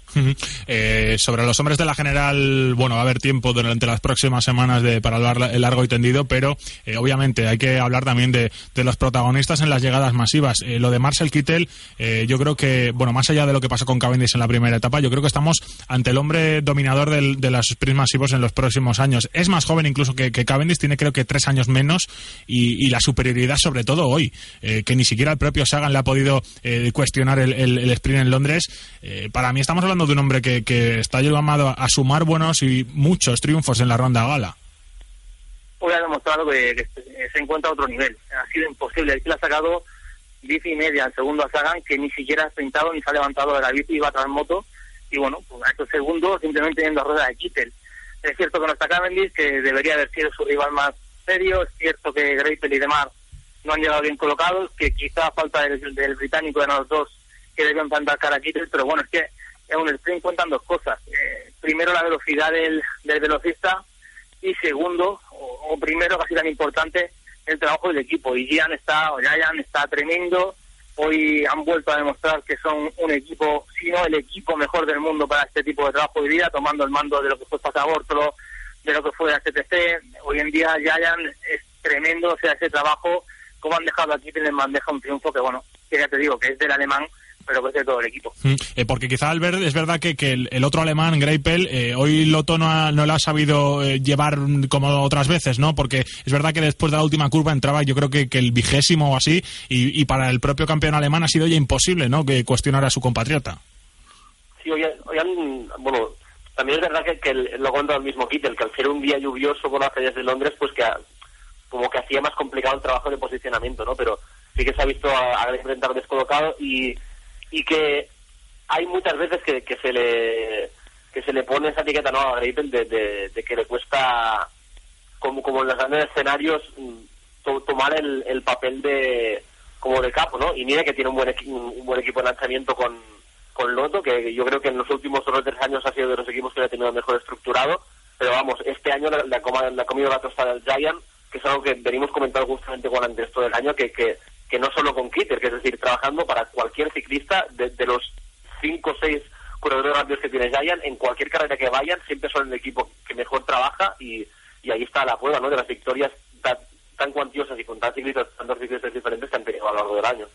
eh, sobre los hombres de la general, bueno, va a haber tiempo durante las próximas semanas de, para hablar largo y tendido, pero eh, obviamente hay que hablar también de, de, los protagonistas en las llegadas masivas. Eh, lo de Marcel Kittel, eh, yo creo que, bueno, más allá de lo que pasó con Cavendish en la primera etapa, yo creo que estamos ante el hombre dominador del, de los sprints masivos en los próximos años. Es más joven incluso que, que Cavendish, tiene creo que tres años menos y, y la superioridad sobre todo hoy, que ni siquiera el propio Sagan le ha podido cuestionar el, el, el sprint en Londres, eh, para mí estamos hablando de un hombre que, que está llamado a sumar buenos y muchos triunfos en la ronda gala. Hoy ha demostrado que, que, se encuentra a otro nivel. Ha sido imposible. Aquí le ha sacado bici y media al segundo a Sagan, que ni siquiera ha sprintado ni se ha levantado de la bici y va tras moto. Y bueno, pues a estos segundos simplemente yendo a rueda de Kittel. Es cierto que no está Cavendish, que debería haber sido su rival más serio. Es cierto que Greipel y Demar no han llegado bien colocados, que quizá falta del, del británico de los dos que deben plantar cara a Kittel, pero bueno, es que en un sprint cuentan dos cosas. Eh, primero, la velocidad del, del velocista y segundo, o, primero, casi tan importante, el trabajo del equipo. Y Gian está, o Giant está tremendo. Hoy han vuelto a demostrar que son un equipo, si no el equipo mejor del mundo para este tipo de trabajo hoy día, tomando el mando de lo que fue Pasabortolo, de lo que fue la CTC. Hoy en día Giant es tremendo, sea, ese trabajo, como han dejado aquí, tienen bandeja un triunfo que, bueno, que ya te digo, que es del alemán, pero que de todo el equipo. Mm, eh, porque quizá Albert es verdad que, que el, el, otro alemán, Greipel, eh, hoy Loto no, ha, no lo ha sabido eh, llevar como otras veces, ¿no? Porque es verdad que después de la última curva entraba yo creo que, que el vigésimo o así y, y, para el propio campeón alemán ha sido ya imposible, ¿no? Que cuestionar a su compatriota. Sí, hoy, hoy han, bueno, también es verdad que, que el, lo cuenta el mismo Kittel, que al ser un día lluvioso con las calles de Londres, pues que ha, como que hacía más complicado el trabajo de posicionamiento, ¿no? Pero sí que se ha visto a, a enfrentar descolocado y y que hay muchas veces que, que se le que se le pone esa etiqueta no a Greipel de, de, que le cuesta como como en los grandes escenarios to, tomar el, el, papel de como de capo no y mira que tiene un buen un buen equipo de lanzamiento con con Loto que yo creo que en los últimos dos o tres años ha sido de los equipos que ha tenido mejor estructurado pero vamos este año le ha comido la tostada del Giant que es algo que venimos comentando justamente con antes todo el año que, que que no solo con Kitter, que es decir, trabajando para cualquier ciclista de, de los cinco o seis corredores rápidos que tiene Giant, en cualquier carrera que vayan, siempre son el equipo que mejor trabaja y, y ahí está la prueba, ¿no? De las victorias tan, cuantiosas y con tan ciclistas, tantos ciclistas diferentes que han tenido a lo largo del año.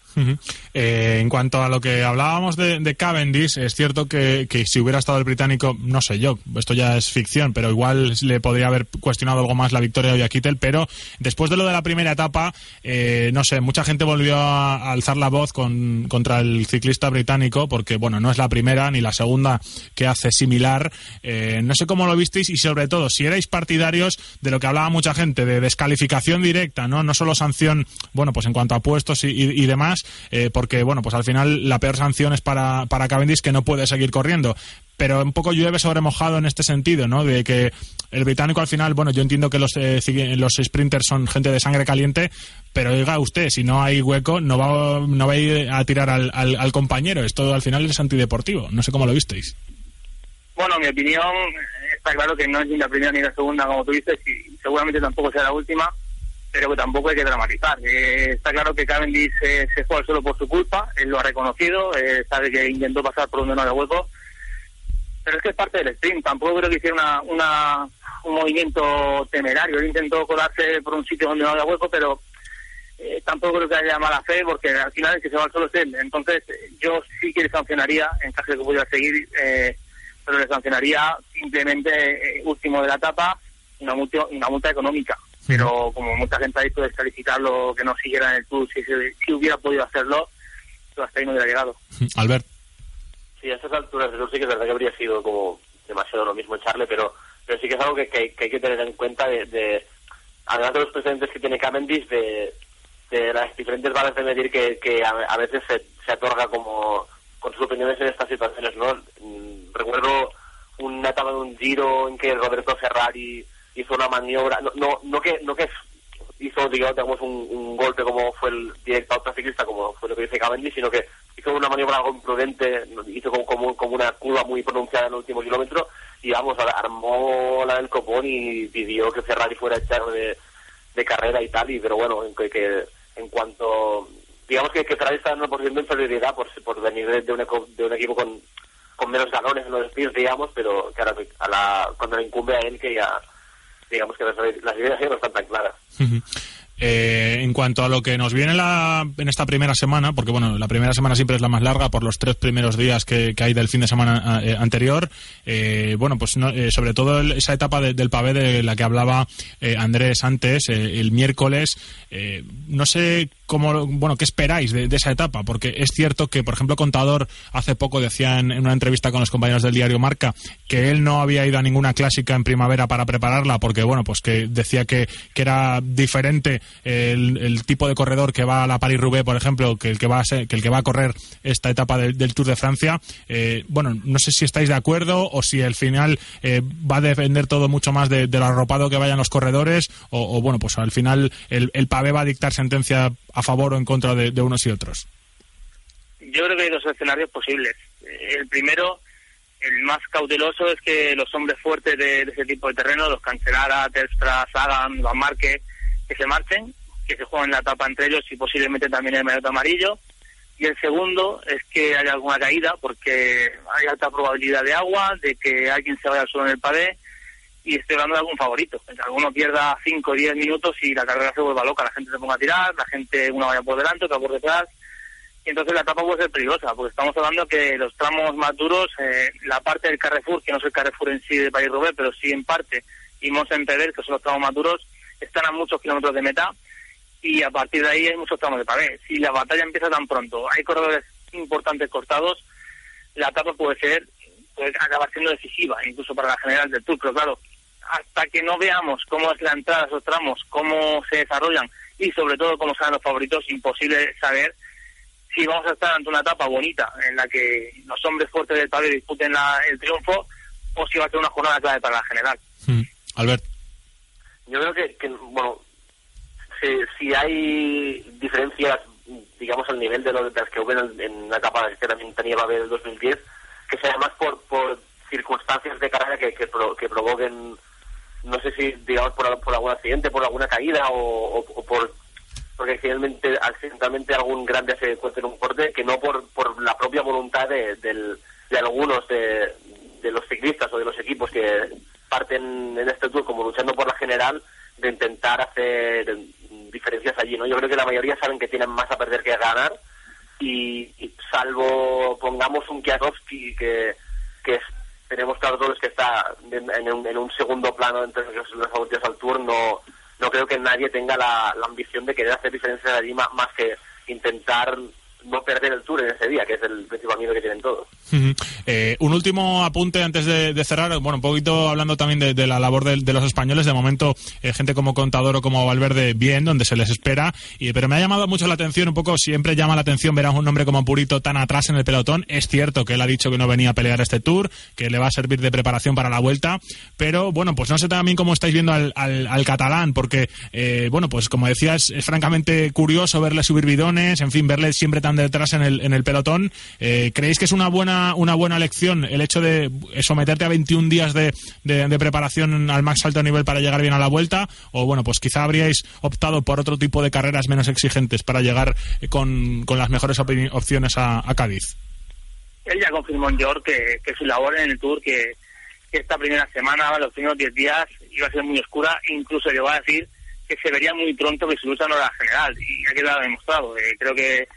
Eh, en cuanto a lo que hablábamos de, Cavendish, es cierto que, si hubiera estado el británico, no sé yo, esto ya es ficción, pero igual le podría haber cuestionado algo más la victoria de Kittel, pero después de lo de la primera etapa, eh, no sé, mucha gente volvió a alzar la voz con, contra el ciclista británico, porque bueno, no es la primera ni la segunda que hace similar. Eh, no sé cómo lo visteis y sobre todo, si erais partidarios de lo que hablaba mucha gente, de descalificación directa, ¿no? No solo sanción, bueno, pues en cuanto a puestos y, demás, eh, porque, bueno, pues al final la peor sanción es para, para Cavendish que no puede seguir corriendo. Pero un poco llueve sobre mojado en este sentido, ¿no? De que el británico al final, bueno, yo entiendo que los, eh, los sprinters son gente de sangre caliente, pero oiga usted, si no hay hueco, no va, no va a ir a tirar al, al, al compañero. Esto al final es antideportivo. No sé cómo lo visteis. Bueno, mi opinión eh, está claro que no es ni la primera ni la segunda, como tú dices, y seguramente tampoco sea la última, pero tampoco hay que dramatizar. Eh, está claro que Cavendish eh, se fue al suelo por su culpa, él lo ha reconocido, eh, sabe que intentó pasar por donde no había hueco, pero es que es parte del sprint, tampoco creo que hiciera una, una, un movimiento temerario, él intentó colarse por un sitio donde no había hueco, pero eh, tampoco creo que haya mala fe, porque al final el que se va al suelo es él. Entonces, yo sí que le sancionaría, en caso de que pudiera seguir, eh, pero le sancionaría simplemente último de la etapa una multa, una multa económica. Pero como mucha gente ha dicho descalificarlo, que no siguiera en el tour, si, se- si hubiera podido hacerlo, hasta ahí no hubiera llegado. Albert. Sí, a estas alturas del tour sí que es verdad que habría sido como demasiado lo mismo echarle, pero, pero sí que es algo que, que- que hay que tener en cuenta de, de- además de los precedentes que tiene Cavendish, de, de las diferentes balas de medir que, que a, a veces se, se otorga como con sus opiniones en estas situaciones, ¿no? Mm, Recuerdo una etapa de un giro en que Roberto Ferrari hizo una maniobra, no, no, no que no que hizo, digamos, un, un golpe como fue el directo autociclista, como fue lo que dice Cavendish, sino que hizo una maniobra algo imprudente, hizo como, como, como una curva muy pronunciada en el último kilómetro y vamos, ar- armó la del copón y pidió que Ferrari fuera echado de, de carrera y tal, y pero bueno, en, que, que en cuanto, digamos que, que Ferrari está en una posición de inferioridad por, por venir de, de un, de un equipo con, con menos galones en los sprints, digamos, pero ahora a la, cuando le incumbe a él que ya, digamos que las, las ideas ya no están tan claras. Eh, en cuanto a lo que nos viene la, en esta primera semana, porque bueno, la primera semana siempre es la más larga por los tres primeros días que, hay del fin de semana eh, anterior, eh, bueno, pues no- eh, sobre todo esa etapa de- del pavé de la que hablaba Andrés antes, el miércoles, no sé cómo, bueno, qué esperáis de, esa etapa, porque es cierto que, por ejemplo, Contador hace poco decía en, una entrevista con los compañeros del diario Marca que él no había ido a ninguna clásica en primavera para prepararla, porque bueno, pues que decía que, que era diferente el, tipo de corredor que va a la Paris-Roubaix, por ejemplo, que el que va a ser- que el que va a correr esta etapa del, del Tour de Francia. Eh, bueno, no sé si estáis de acuerdo o si al final eh, va a depender todo mucho más de, de lo arropado que vayan los corredores o, o, bueno, pues al final el, el pavé va a dictar sentencia a favor o en contra de, unos y otros. Yo creo que hay dos escenarios posibles. El primero, el más cauteloso, es que los hombres fuertes de, de ese tipo de terreno, los Cancelara, Telstra, Sagan, Van Marque, que se marchen, que se jueguen la etapa entre ellos y posiblemente también el maillot amarillo. Y el segundo es que haya alguna caída, porque hay alta probabilidad de agua, de que alguien se vaya al suelo en el pavé, y estoy hablando de algún favorito. Que alguno pierda 5 o 10 minutos y la carrera se vuelva loca, la gente se ponga a tirar, la gente una vaya por delante, otra por detrás, y entonces la etapa puede ser peligrosa, porque estamos hablando que los tramos más duros, eh, la parte del Carrefour, que no es el Carrefour en sí de País Roubaix, pero sí en parte, y Mons-en-Pédel, que son los tramos más duros, están a muchos kilómetros de meta, y a partir de ahí hay muchos tramos de pavé. Si la batalla empieza tan pronto, hay corredores importantes cortados, la etapa puede ser, puede acabar siendo decisiva, incluso para la general del Tour, pero claro, hasta que no veamos cómo es la entrada a esos tramos, cómo se desarrollan y sobre todo cómo salen los favoritos, imposible saber si vamos a estar ante una etapa bonita en la que los hombres fuertes del pavé disputen la- el triunfo o si va a ser una jornada clave para la general. Albert. Yo creo que, que, bueno, si, si hay diferencias, digamos, al nivel de, lo, de las que hubo en, en la etapa que también tenía Babel del 2010, que sea más por, por circunstancias de carrera que, que, pro- que provoquen, no sé si, digamos, por, por algún accidente, por alguna caída o, o- o por, porque finalmente accidentalmente algún grande se encuentre en un corte que no por, por la propia voluntad de, del, de algunos de, de los ciclistas o de los equipos que parten en este tour como luchando por la general de intentar hacer diferencias allí, ¿no? Yo creo que la mayoría saben que tienen más a perder que a ganar y, salvo pongamos un Kwiatkowski que, que es, tenemos claro todos que está en, un, en un segundo plano entre los, los favoritos al Tour, no, no creo que nadie tenga la, la ambición de querer hacer diferencias allí más, más que intentar no perder el Tour en ese día, que es el principal miedo que tienen todos. Eh, un último apunte antes de, cerrar, bueno, un poquito hablando también de, la labor de, los españoles, de momento eh, gente como Contador o como Valverde bien, donde se les espera, y, pero me ha llamado mucho la atención, un poco siempre llama la atención ver a un hombre como Purito tan atrás en el pelotón, es cierto que él ha dicho que no venía a pelear este Tour, que le va a servir de preparación para la vuelta, pero bueno, pues no sé también cómo estáis viendo al, al, al catalán, porque eh, bueno, pues como decías, es, es, francamente curioso verle subir bidones, en fin, verle siempre tan detrás en el, en el pelotón, eh, ¿creéis que es una buena una buena lección el hecho de someterte a 21 días de, de, preparación al más alto nivel para llegar bien a la vuelta o bueno pues quizá habríais optado por otro tipo de carreras menos exigentes para llegar con, con las mejores opciones a, Cádiz. Él ya confirmó en York que, que su labor en el Tour que, esta primera semana los primeros 10 días iba a ser muy oscura incluso llegó a decir que se vería muy pronto que su lucha no era general y ha demostrado eh, creo que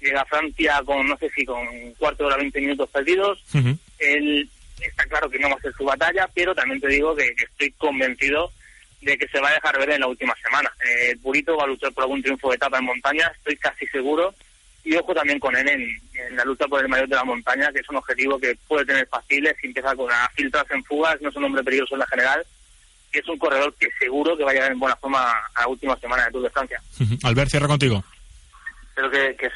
llega a Francia con, no sé si con un cuarto de hora, 20 minutos perdidos. Uh -huh. Él está claro que no va a ser su batalla, pero también te digo que, que, estoy convencido de que se va a dejar ver en la última semana. Eh, el Purito va a luchar por algún triunfo de etapa en montaña, estoy casi seguro. Y ojo también con él en, en la lucha por el mayor de la montaña, que es un objetivo que puede tener fáciles si empieza con las filtras en fugas, no es un hombre peligroso en la general, que es un corredor que seguro que va a llegar en buena forma a la última semana de Tour de Francia. Uh -huh. Albert, cierra contigo creo que, que, es,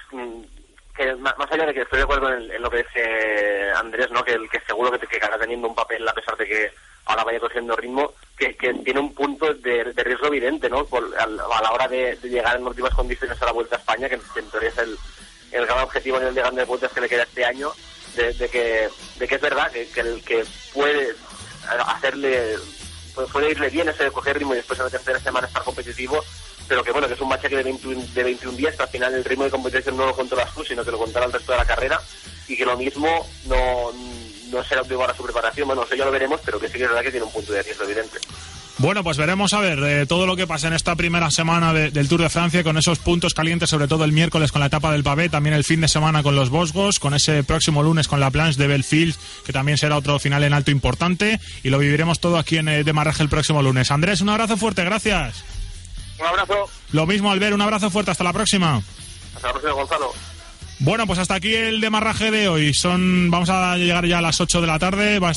que más allá de que estoy de acuerdo en, en lo que dice Andrés, ¿no? que, que seguro que, que acabará teniendo un papel a pesar de que ahora vaya cogiendo ritmo, que, que tiene un punto de, de riesgo evidente ¿no? Por, a, a, la hora de, llegar en óptimas condiciones a la Vuelta a España, que, que en teoría es el, el gran objetivo a nivel de grandes vueltas que le queda este año, de, de, que, de que es verdad que, que el que puede hacerle puede irle bien ese coger ritmo y después en la tercera semana estar competitivo pero que bueno, que es un machaque de 21, de 21 días, al final el ritmo de competición no lo controlas tú, sino que lo controla el resto de la carrera, y que lo mismo no, no será óptimo para su preparación, bueno, eso ya lo veremos, pero que sí que es verdad que tiene un punto de riesgo evidente. Bueno, pues veremos a ver eh, todo lo que pasa en esta primera semana de, del Tour de Francia con esos puntos calientes, sobre todo el miércoles con la etapa del Pavé, también el fin de semana con los Bosgos, con ese próximo lunes con la Planche de Belfield, que también será otro final en alto importante, y lo viviremos todo aquí en eh, Demarraje el próximo lunes. Andrés, un abrazo fuerte, gracias. Un abrazo. Lo mismo, Albert, un abrazo fuerte. Hasta la próxima. Hasta la próxima, Gonzalo. Bueno, pues hasta aquí el demarraje de hoy. Son, vamos a llegar ya a las 8 de la tarde. Van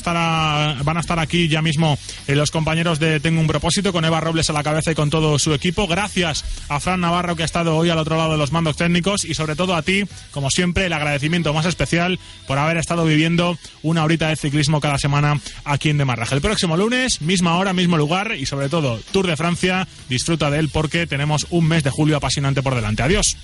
a estar aquí ya mismo eh, los compañeros de Tengo un propósito con Eva Robles a la cabeza y con todo su equipo. Gracias a Fran Navarro que ha estado hoy al otro lado de los mandos técnicos y sobre todo a ti, como siempre, el agradecimiento más especial por haber estado viviendo una horita de ciclismo cada semana aquí en Demarraje. El próximo lunes, misma hora, mismo lugar y sobre todo Tour de Francia. Disfruta de él porque tenemos un mes de julio apasionante por delante. Adiós.